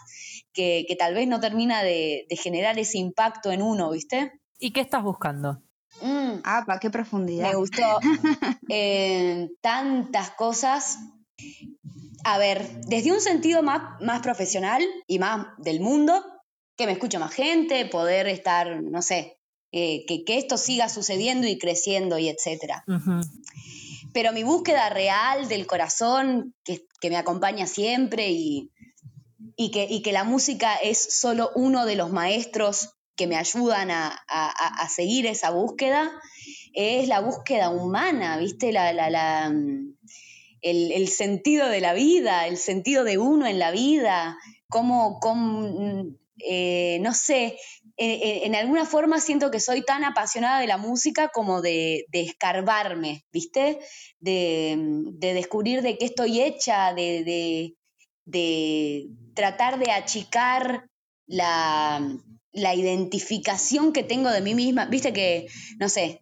que, tal vez no termina de, generar ese impacto en uno, ¿viste? ¿Y qué estás buscando? Mm. ah, ¿para qué profundidad? Me gustó <laughs> eh, tantas cosas. A ver, desde un sentido más, más profesional y más del mundo, que me escuche más gente, poder estar, no sé, eh, que, esto siga sucediendo y creciendo y etcétera. Pero mi búsqueda real del corazón, que, me acompaña siempre y, que, que, la música es solo uno de los maestros que me ayudan a, seguir esa búsqueda, es la búsqueda humana, ¿viste? La, la, el, sentido de la vida, el sentido de uno en la vida, cómo, eh, no sé, en alguna forma siento que soy tan apasionada de la música como de, escarbarme, ¿viste? De, descubrir de qué estoy hecha, de, tratar de achicar la, identificación que tengo de mí misma. Viste que, no sé,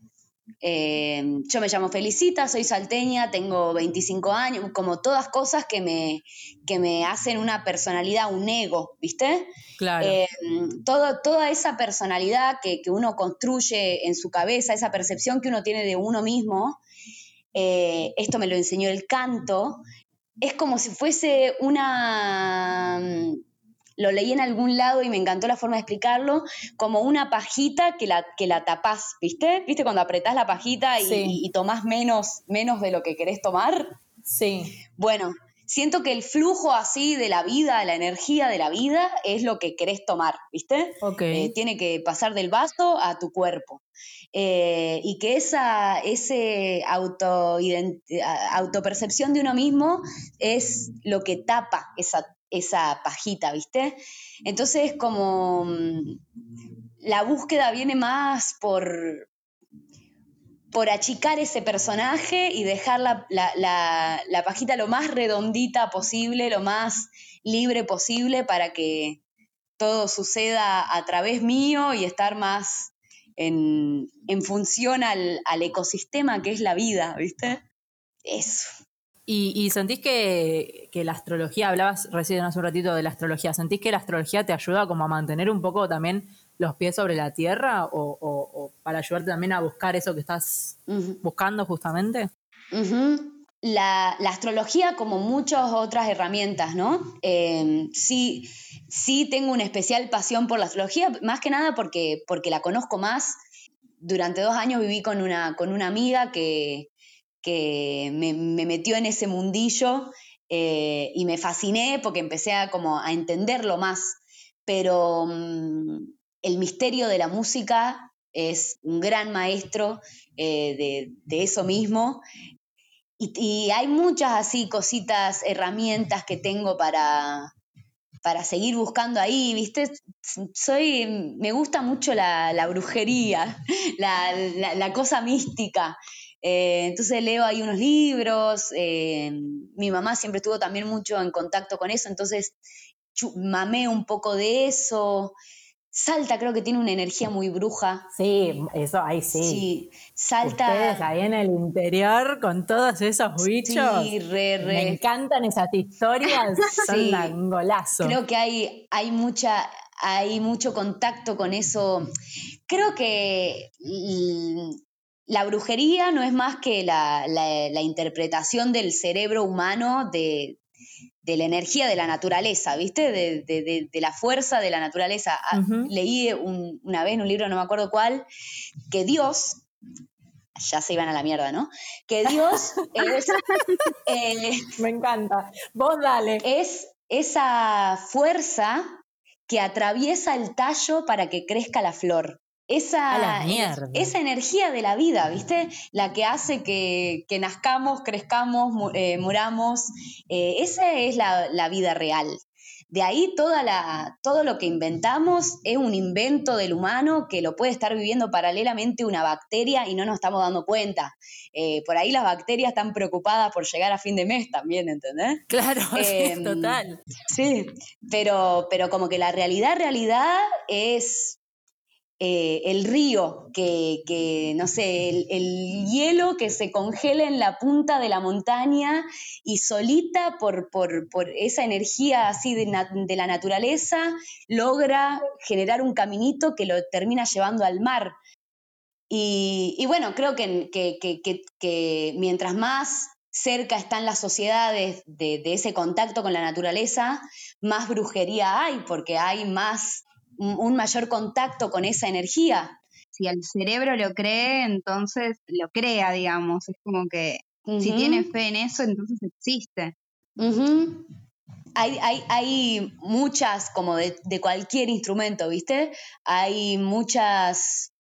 Eh, yo me llamo Felicita, soy salteña, tengo 25 años, como todas cosas que me, que me hacen una personalidad, un ego, ¿viste? Claro. Eh, todo, toda esa personalidad que, que, uno construye en su cabeza, esa percepción que uno tiene de uno mismo, eh, esto me lo enseñó el canto, es como si fuese una lo leí en algún lado y me encantó la forma de explicarlo, como una pajita que la, que la tapás, ¿viste? ¿Viste cuando apretás la pajita y, tomás menos, menos de lo que querés tomar? Sí. Bueno, siento que el flujo así de la vida, la energía de la vida, es lo que querés tomar, ¿viste? Okay. Eh, tiene que pasar del vaso a tu cuerpo. Eh, y que esa ese auto, autopercepción de uno mismo es lo que tapa esa esa pajita, ¿viste? Entonces como mm, la búsqueda viene más por, por achicar ese personaje y dejar la, la, pajita lo más redondita posible, lo más libre posible para que todo suceda a través mío y estar más en, en función al, al, ecosistema que es la vida, ¿viste? Eso. ¿Y, sentís que, la astrología, hablabas recién hace un ratito de la astrología, ¿sentís que la astrología te ayuda como a mantener un poco también los pies sobre la tierra o, para ayudarte también a buscar eso que estás buscando justamente? la, astrología, como muchas otras herramientas, ¿no? Em, sí, sí tengo una especial pasión por la astrología, más que nada porque, porque la conozco más. Durante dos años viví con una, con una amiga que, que me, metió en ese mundillo eh, y me fasciné porque empecé a, como a entenderlo más. Pero mm, el misterio de la música es un gran maestro eh, de, eso mismo. Y, hay muchas así cositas, herramientas que tengo para, para seguir buscando ahí, ¿viste? Soy, me gusta mucho la, brujería, <laughs> la, cosa mística. Eh, entonces leo ahí unos libros, eh, mi mamá siempre estuvo también mucho en contacto con eso, entonces mamé un poco de eso. Salta creo que tiene una energía muy bruja. Sí, eso ahí sí. Sí, Salta. Ustedes ahí en el interior con todos esos bichos. Sí, re, re. Me encantan esas historias, <laughs> son un golazo. Creo que hay, hay mucha, hay mucho contacto con eso. Creo que la brujería no es más que la, interpretación del cerebro humano de, la energía de la naturaleza, ¿viste? De, la fuerza de la naturaleza. Ah, leí una vez en un libro, no me acuerdo cuál, que Dios, ya se iban a la mierda, ¿no? Que Dios <laughs> es... Eh, me encanta. Vos dale. Es esa fuerza que atraviesa el tallo para que crezca la flor esa, esa energía de la vida, ¿viste? La que hace que, nazcamos, crezcamos, eh, muramos. Eh, esa es la, vida real. De ahí toda la, todo lo que inventamos es un invento del humano que lo puede estar viviendo paralelamente una bacteria y no nos estamos dando cuenta. Eh, por ahí las bacterias están preocupadas por llegar a fin de mes también, ¿entendés? Claro, <laughs> total. Sí, pero, pero como que la realidad, realidad es eh, el río, que, no sé, el, hielo que se congela en la punta de la montaña y solita por, esa energía así de, la naturaleza logra generar un caminito que lo termina llevando al mar. Y, bueno, creo que, que, mientras más cerca están las sociedades de, de ese contacto con la naturaleza, más brujería hay, porque hay más un mayor contacto con esa energía. Si el cerebro lo cree, entonces lo crea, digamos. Es como que si tiene fe en eso, entonces existe. hay, hay, hay, muchas, como de, cualquier instrumento, ¿viste? Hay muchas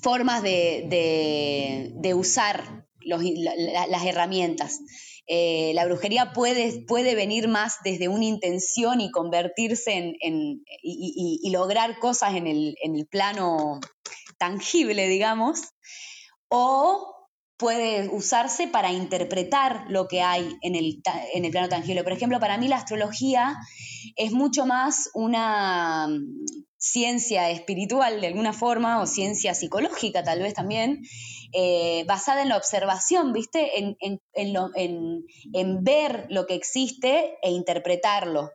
formas de, de, usar las herramientas. Eh, la brujería puede, puede, venir más desde una intención y convertirse en, y, lograr cosas en el, plano tangible, digamos, o puede usarse para interpretar lo que hay en el, en el plano tangible. Por ejemplo, para mí la astrología es mucho más una ciencia espiritual de alguna forma, o ciencia psicológica tal vez también, eh, basada en la observación, ¿viste? En, en, ver lo que existe e interpretarlo.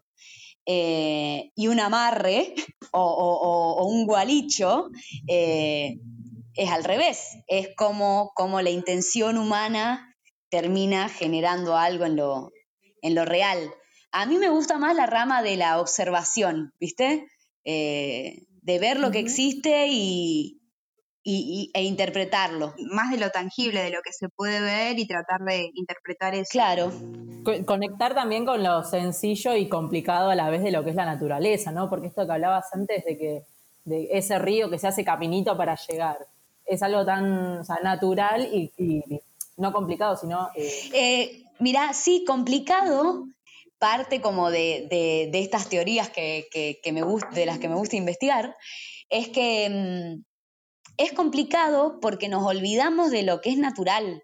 Eh, y un amarre <laughs> o, un gualicho eh, es al revés, es como, como la intención humana termina generando algo en lo, en lo real. A mí me gusta más la rama de la observación, ¿viste? Eh, de ver lo que existe y, e interpretarlo. Más de lo tangible, de lo que se puede ver y tratar de interpretar eso. Claro. Conectar también con lo sencillo y complicado a la vez de lo que es la naturaleza, ¿no? Porque esto que hablabas antes de que de ese río que se hace caminito para llegar, es algo tan natural y, no complicado, sino... Eh... Eh, mira, sí, complicado, parte como de, estas teorías que, me de las que me gusta investigar, es que mm, es complicado porque nos olvidamos de lo que es natural.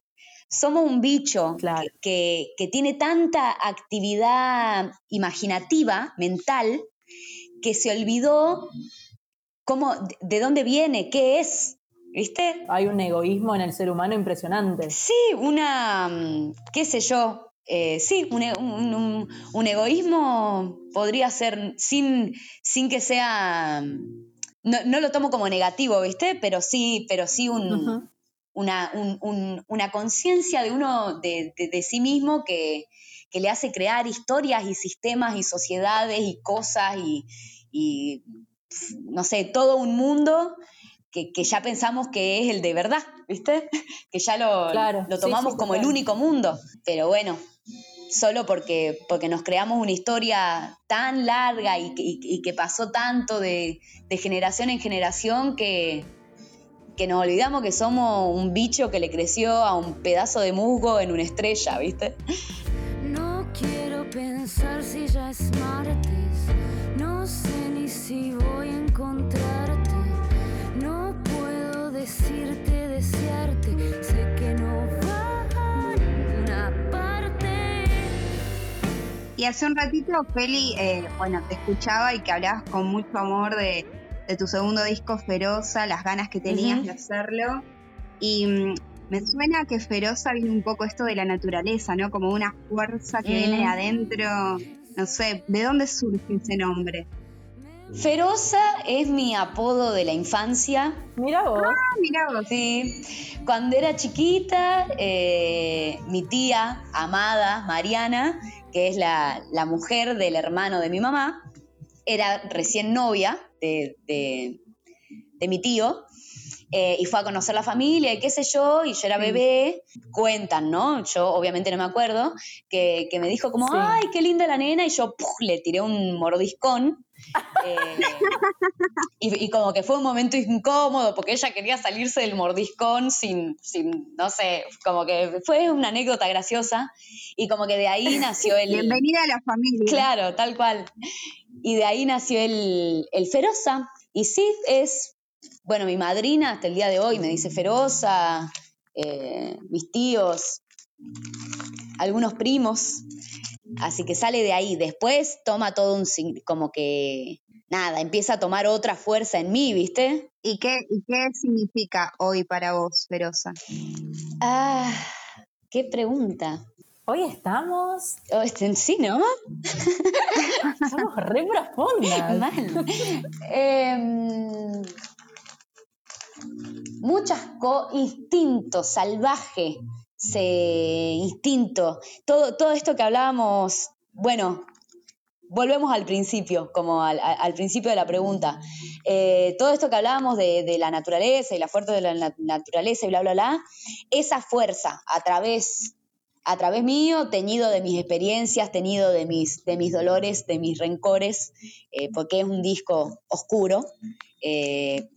Somos un bicho que, tiene tanta actividad imaginativa, mental, que se olvidó cómo, de dónde viene, qué es. ¿Viste? Hay un egoísmo en el ser humano impresionante. Sí, una, mm, qué sé yo, eh, sí, e, un, egoísmo podría ser sin, sin que sea, no, lo tomo como negativo, ¿viste? Pero sí, pero sí un, una, una conciencia de uno, de, sí mismo que, le hace crear historias y sistemas y sociedades y cosas y, no sé, todo un mundo que, ya pensamos que es el de verdad, ¿viste? <laughs> Que ya lo, lo tomamos como el único mundo. Pero bueno, solo porque, porque nos creamos una historia tan larga y, que pasó tanto de, generación en generación que, que nos olvidamos que somos un bicho que le creció a un pedazo de musgo en una estrella, ¿viste? No quiero pensar si ya es martes, no sé ni si voy a encontrarte, no puedo decirte, desearte, Y hace un ratito, Feli, eh, bueno, te escuchaba y que hablabas con mucho amor de, tu segundo disco, Feroza, las ganas que tenías de hacerlo. Y mm, me suena que Feroza viene un poco esto de la naturaleza, ¿no? Como una fuerza que viene de adentro. No sé, ¿de dónde surge ese nombre? Feroza es mi apodo de la infancia. Mira vos. Ah, mira vos. Sí. Cuando era chiquita, eh, mi tía amada, Mariana, que es la, mujer del hermano de mi mamá, era recién novia de, mi tío. Eh, y fue a conocer la familia y qué sé yo, y yo era bebé, cuentan, ¿no? Yo obviamente no me acuerdo, que, me dijo como, ay, qué linda la nena, y yo le tiré un mordiscón eh, y, como que fue un momento incómodo porque ella quería salirse del mordiscón sin, sin, no sé, como que fue una anécdota graciosa y como que de ahí <laughs> nació el... Bienvenida a la familia. Claro, tal cual. Y de ahí nació el, el Feroza. Y sí, es, bueno, mi madrina hasta el día de hoy me dice Feroza, eh, mis tíos, algunos primos. Así que sale de ahí. Después toma todo un como que nada, empieza a tomar otra fuerza en mí, ¿viste? ¿Y qué, qué significa hoy para vos, Feroza? Ah, qué pregunta. Hoy estamos. Oh, este, sí, ¿no? <laughs> Estamos re profundas. <laughs> Mal. Em, muchas co instinto salvaje instinto, todo, todo esto que hablábamos, bueno, volvemos al principio, como al, principio de la pregunta. Eh, todo esto que hablábamos de, la naturaleza y la fuerza de la naturaleza y bla, bla, bla, esa fuerza a través, a través mío, teñido de mis experiencias, teñido de mis, de mis dolores, de mis rencores, eh, porque es un disco oscuro, eh,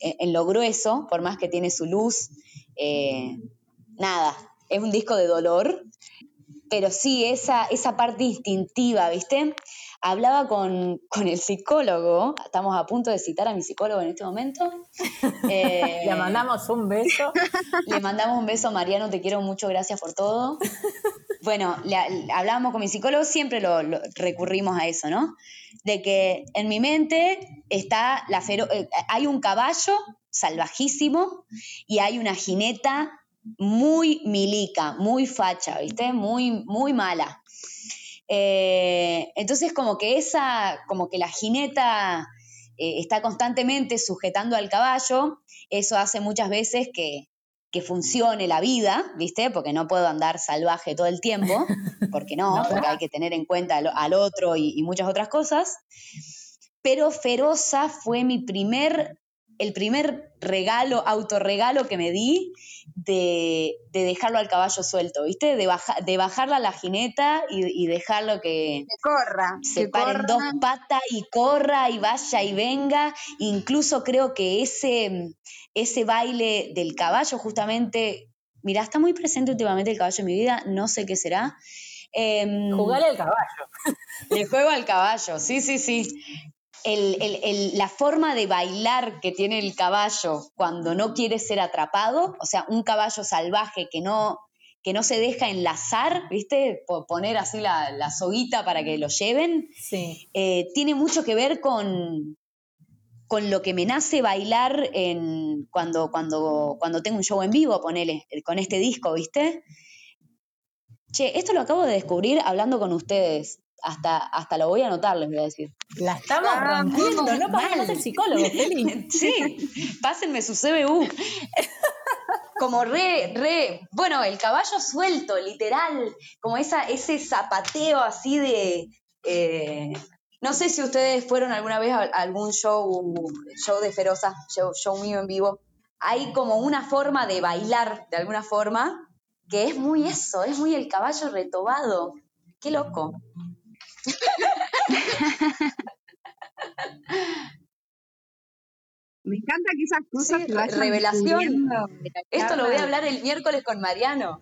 en lo grueso, por más que tiene su luz nada, es un disco de dolor, pero sí, esa, esa parte instintiva, ¿viste? Hablaba con, el psicólogo, estamos a punto de citar a mi psicólogo en este momento. <laughs> Eh, le mandamos un beso. Le mandamos un beso, Mariano, te quiero mucho, gracias por todo. Bueno, hablábamos con mi psicólogo, siempre lo, recurrimos a eso, ¿no? De que en mi mente está la eh, hay un caballo salvajísimo y hay una jineta muy milica, muy facha, ¿viste? Muy, muy mala. Eh, entonces, como que esa, como que la jineta eh, está constantemente sujetando al caballo, eso hace muchas veces que, funcione la vida, ¿viste? Porque no puedo andar salvaje todo el tiempo, <laughs> porque no, porque hay que tener en cuenta al, otro y, y, muchas otras cosas. Pero Feroza fue mi primer el primer regalo, autorregalo que me di de, dejarlo al caballo suelto, ¿viste? De, de bajarla a la jineta y, dejarlo que, corra. Se pare en dos patas y corra y vaya y venga. Incluso creo que ese, ese baile del caballo, justamente, mira, está muy presente últimamente el caballo en mi vida, no sé qué será. Eh, al caballo. Le juego al caballo, sí, sí, sí la forma de bailar que tiene el caballo cuando no quiere ser atrapado, o sea, un caballo salvaje que no, que no se deja enlazar, ¿viste? Poner así la, la soguita para que lo lleven, sí. Eh, tiene mucho que ver con, con lo que me nace bailar en, cuando, cuando, cuando tengo un show en vivo, ponele, con este disco, ¿viste? Che, esto lo acabo de descubrir hablando con ustedes hasta, hasta lo voy a anotar, les voy a decir. La estamos rompiendo, no pasamos el psicólogo, Feli. <laughs> sí, pásenme su CBU. <laughs> Como re, re, bueno, el caballo suelto, literal, como esa, ese zapateo así de, eh, no sé si ustedes fueron alguna vez a algún show, show de Feroza, show, show mío en vivo. Hay como una forma de bailar, de alguna forma, que es muy eso, es muy el caballo retobado. Qué loco. <laughs> Me encanta que esas cosas sí, revelación. Esto lo voy a hablar el miércoles con Mariano.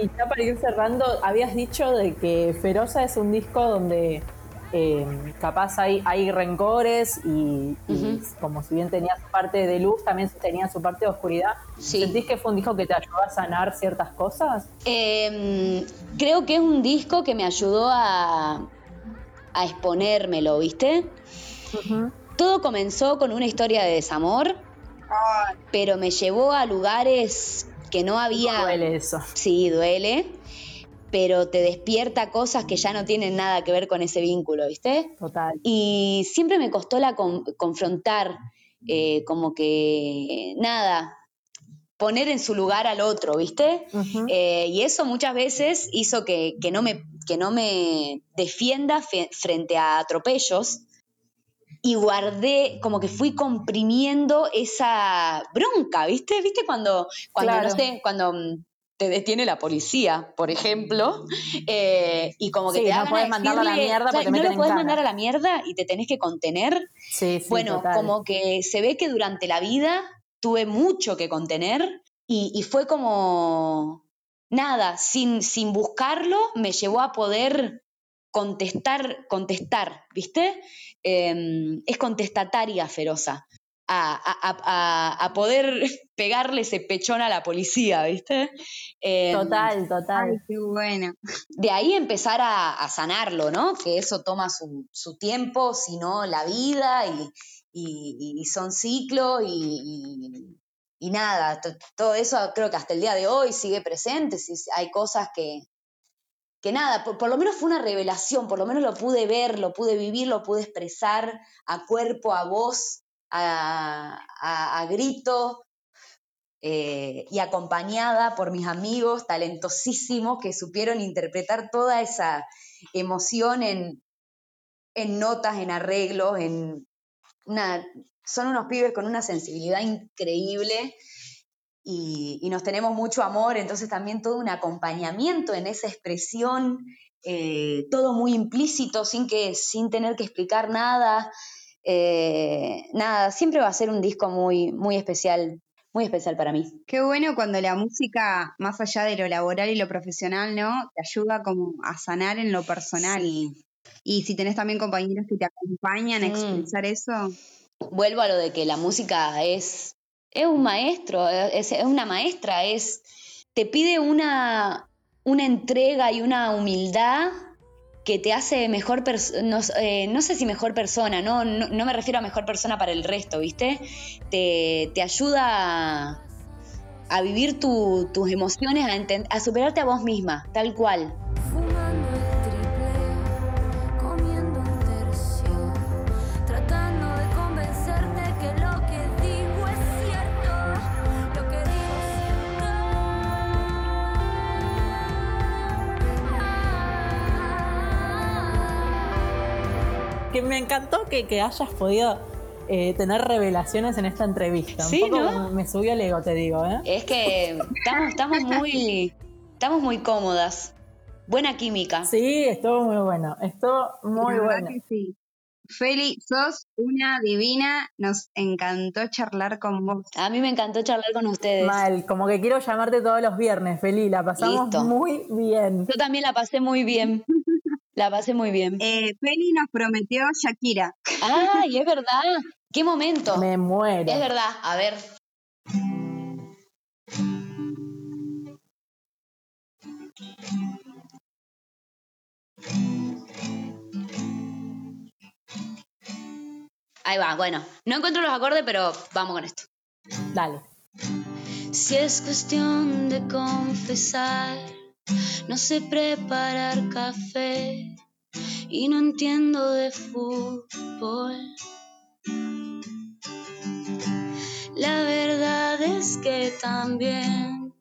Y ya para ir cerrando, habías dicho de que Feroza es un disco donde eh, capaz hay, hay rencores y, como si bien tenía su parte de luz, también tenía su parte de oscuridad. ¿Sentís que fue un disco que te ayudó a sanar ciertas cosas? Em, creo que es un disco que me ayudó a, a exponérmelo, ¿viste? Todo comenzó con una historia de desamor, pero me llevó a lugares que no había... Duele eso. Sí, duele, pero te despierta cosas que ya no tienen nada que ver con ese vínculo, ¿viste? Total. Y siempre me costó la confrontar, eh, como que, nada, poner en su lugar al otro, ¿viste? Eh, y eso muchas veces hizo que, no, me, que no me defienda frente a atropellos y guardé, como que fui comprimiendo esa bronca, ¿viste? ¿Viste cuando, cuando no sé, cuando mm, te detiene la policía, por ejemplo, eh, y como que te no puedes mandarlo a la mierda porque no lo puedes mandar a la mierda y te tenés que contener. Sí, sí, bueno, como que se ve que durante la vida tuve mucho que contener y, y fue como nada, sin, sin buscarlo, me llevó a poder contestar, contestar, ¿viste? Em, es contestataria feroza. A, poder <laughs> pegarle ese pechón a la policía, ¿viste? Em, total, total. qué bueno. De ahí empezar a, sanarlo, ¿no? Que eso toma su, tiempo, sino la vida y, son ciclos y, nada, todo eso creo que hasta el día de hoy sigue presente, si hay cosas que, que nada, por, lo menos fue una revelación, por lo menos lo pude ver, lo pude vivir, lo pude expresar a cuerpo, a voz, a, grito eh, y acompañada por mis amigos talentosísimos que supieron interpretar toda esa emoción en, en notas, en arreglos, en son unos pibes con una sensibilidad increíble y, nos tenemos mucho amor, entonces también todo un acompañamiento en esa expresión, eh, todo muy implícito, sin, que, sin tener que explicar nada. Eh, nada, siempre va a ser un disco muy, muy especial, muy especial para mí. Qué bueno cuando la música, más allá de lo laboral y lo profesional, ¿no? Te ayuda como a sanar en lo personal. Y si tenés también compañeros que te acompañan a expresar eso. Vuelvo a lo de que la música es, es un maestro, es, una maestra, es, te pide una, una entrega y una humildad que te hace mejor persona, no, eh, no sé si mejor persona, no, no, me refiero a mejor persona para el resto, ¿viste? Te, te ayuda a, vivir tu- tus emociones, a, a superarte a vos misma, tal cual. Encantó que, que hayas podido eh, tener revelaciones en esta entrevista. Sí, un poco ¿no? me subió el ego, te digo, ¿eh? Es que estamos, estamos muy, estamos muy cómodas. Buena química. Sí, estuvo muy bueno. Estuvo muy bueno. que sí. Feli, sos una divina. Nos encantó charlar con vos. A mí me encantó charlar con ustedes. Mal, como que quiero llamarte todos los viernes, Feli. La pasamos Listo. muy bien. Yo también la pasé muy bien. <laughs> La pasé muy bien. Eh, Feli nos prometió Shakira. ¡Ay, es verdad! ¡Qué momento! Me muero. Es verdad. A ver. Ahí va, bueno. No encuentro los acordes, pero vamos con esto. Dale. Si es cuestión de confesar, no sé preparar café y no entiendo de fútbol. La verdad es que también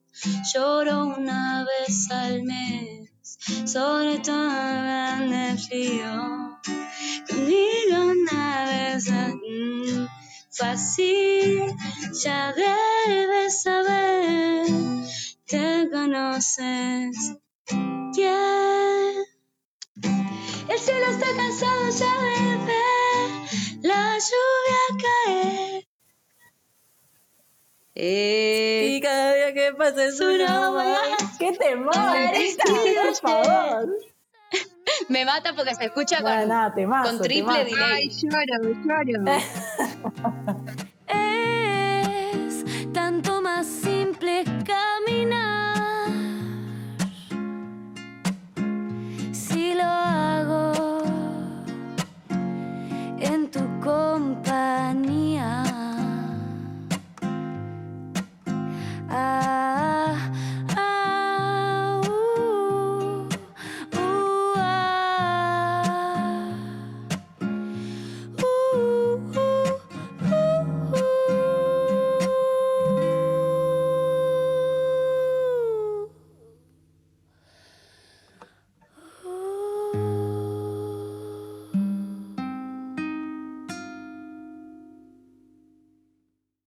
lloro una vez al mes, sobre todo en el frío. Conmigo mm, fácil, ya debes saber, te conoces. Yeah. El cielo está cansado ya de ver la lluvia caer. Eh, Y cada día que pasa es una más. ¡Qué temor! Por favor. <laughs> me mata porque se escucha Bueno, con, nada, temazo, con triple temazo. delay. Ay, lloro, lloro. <laughs>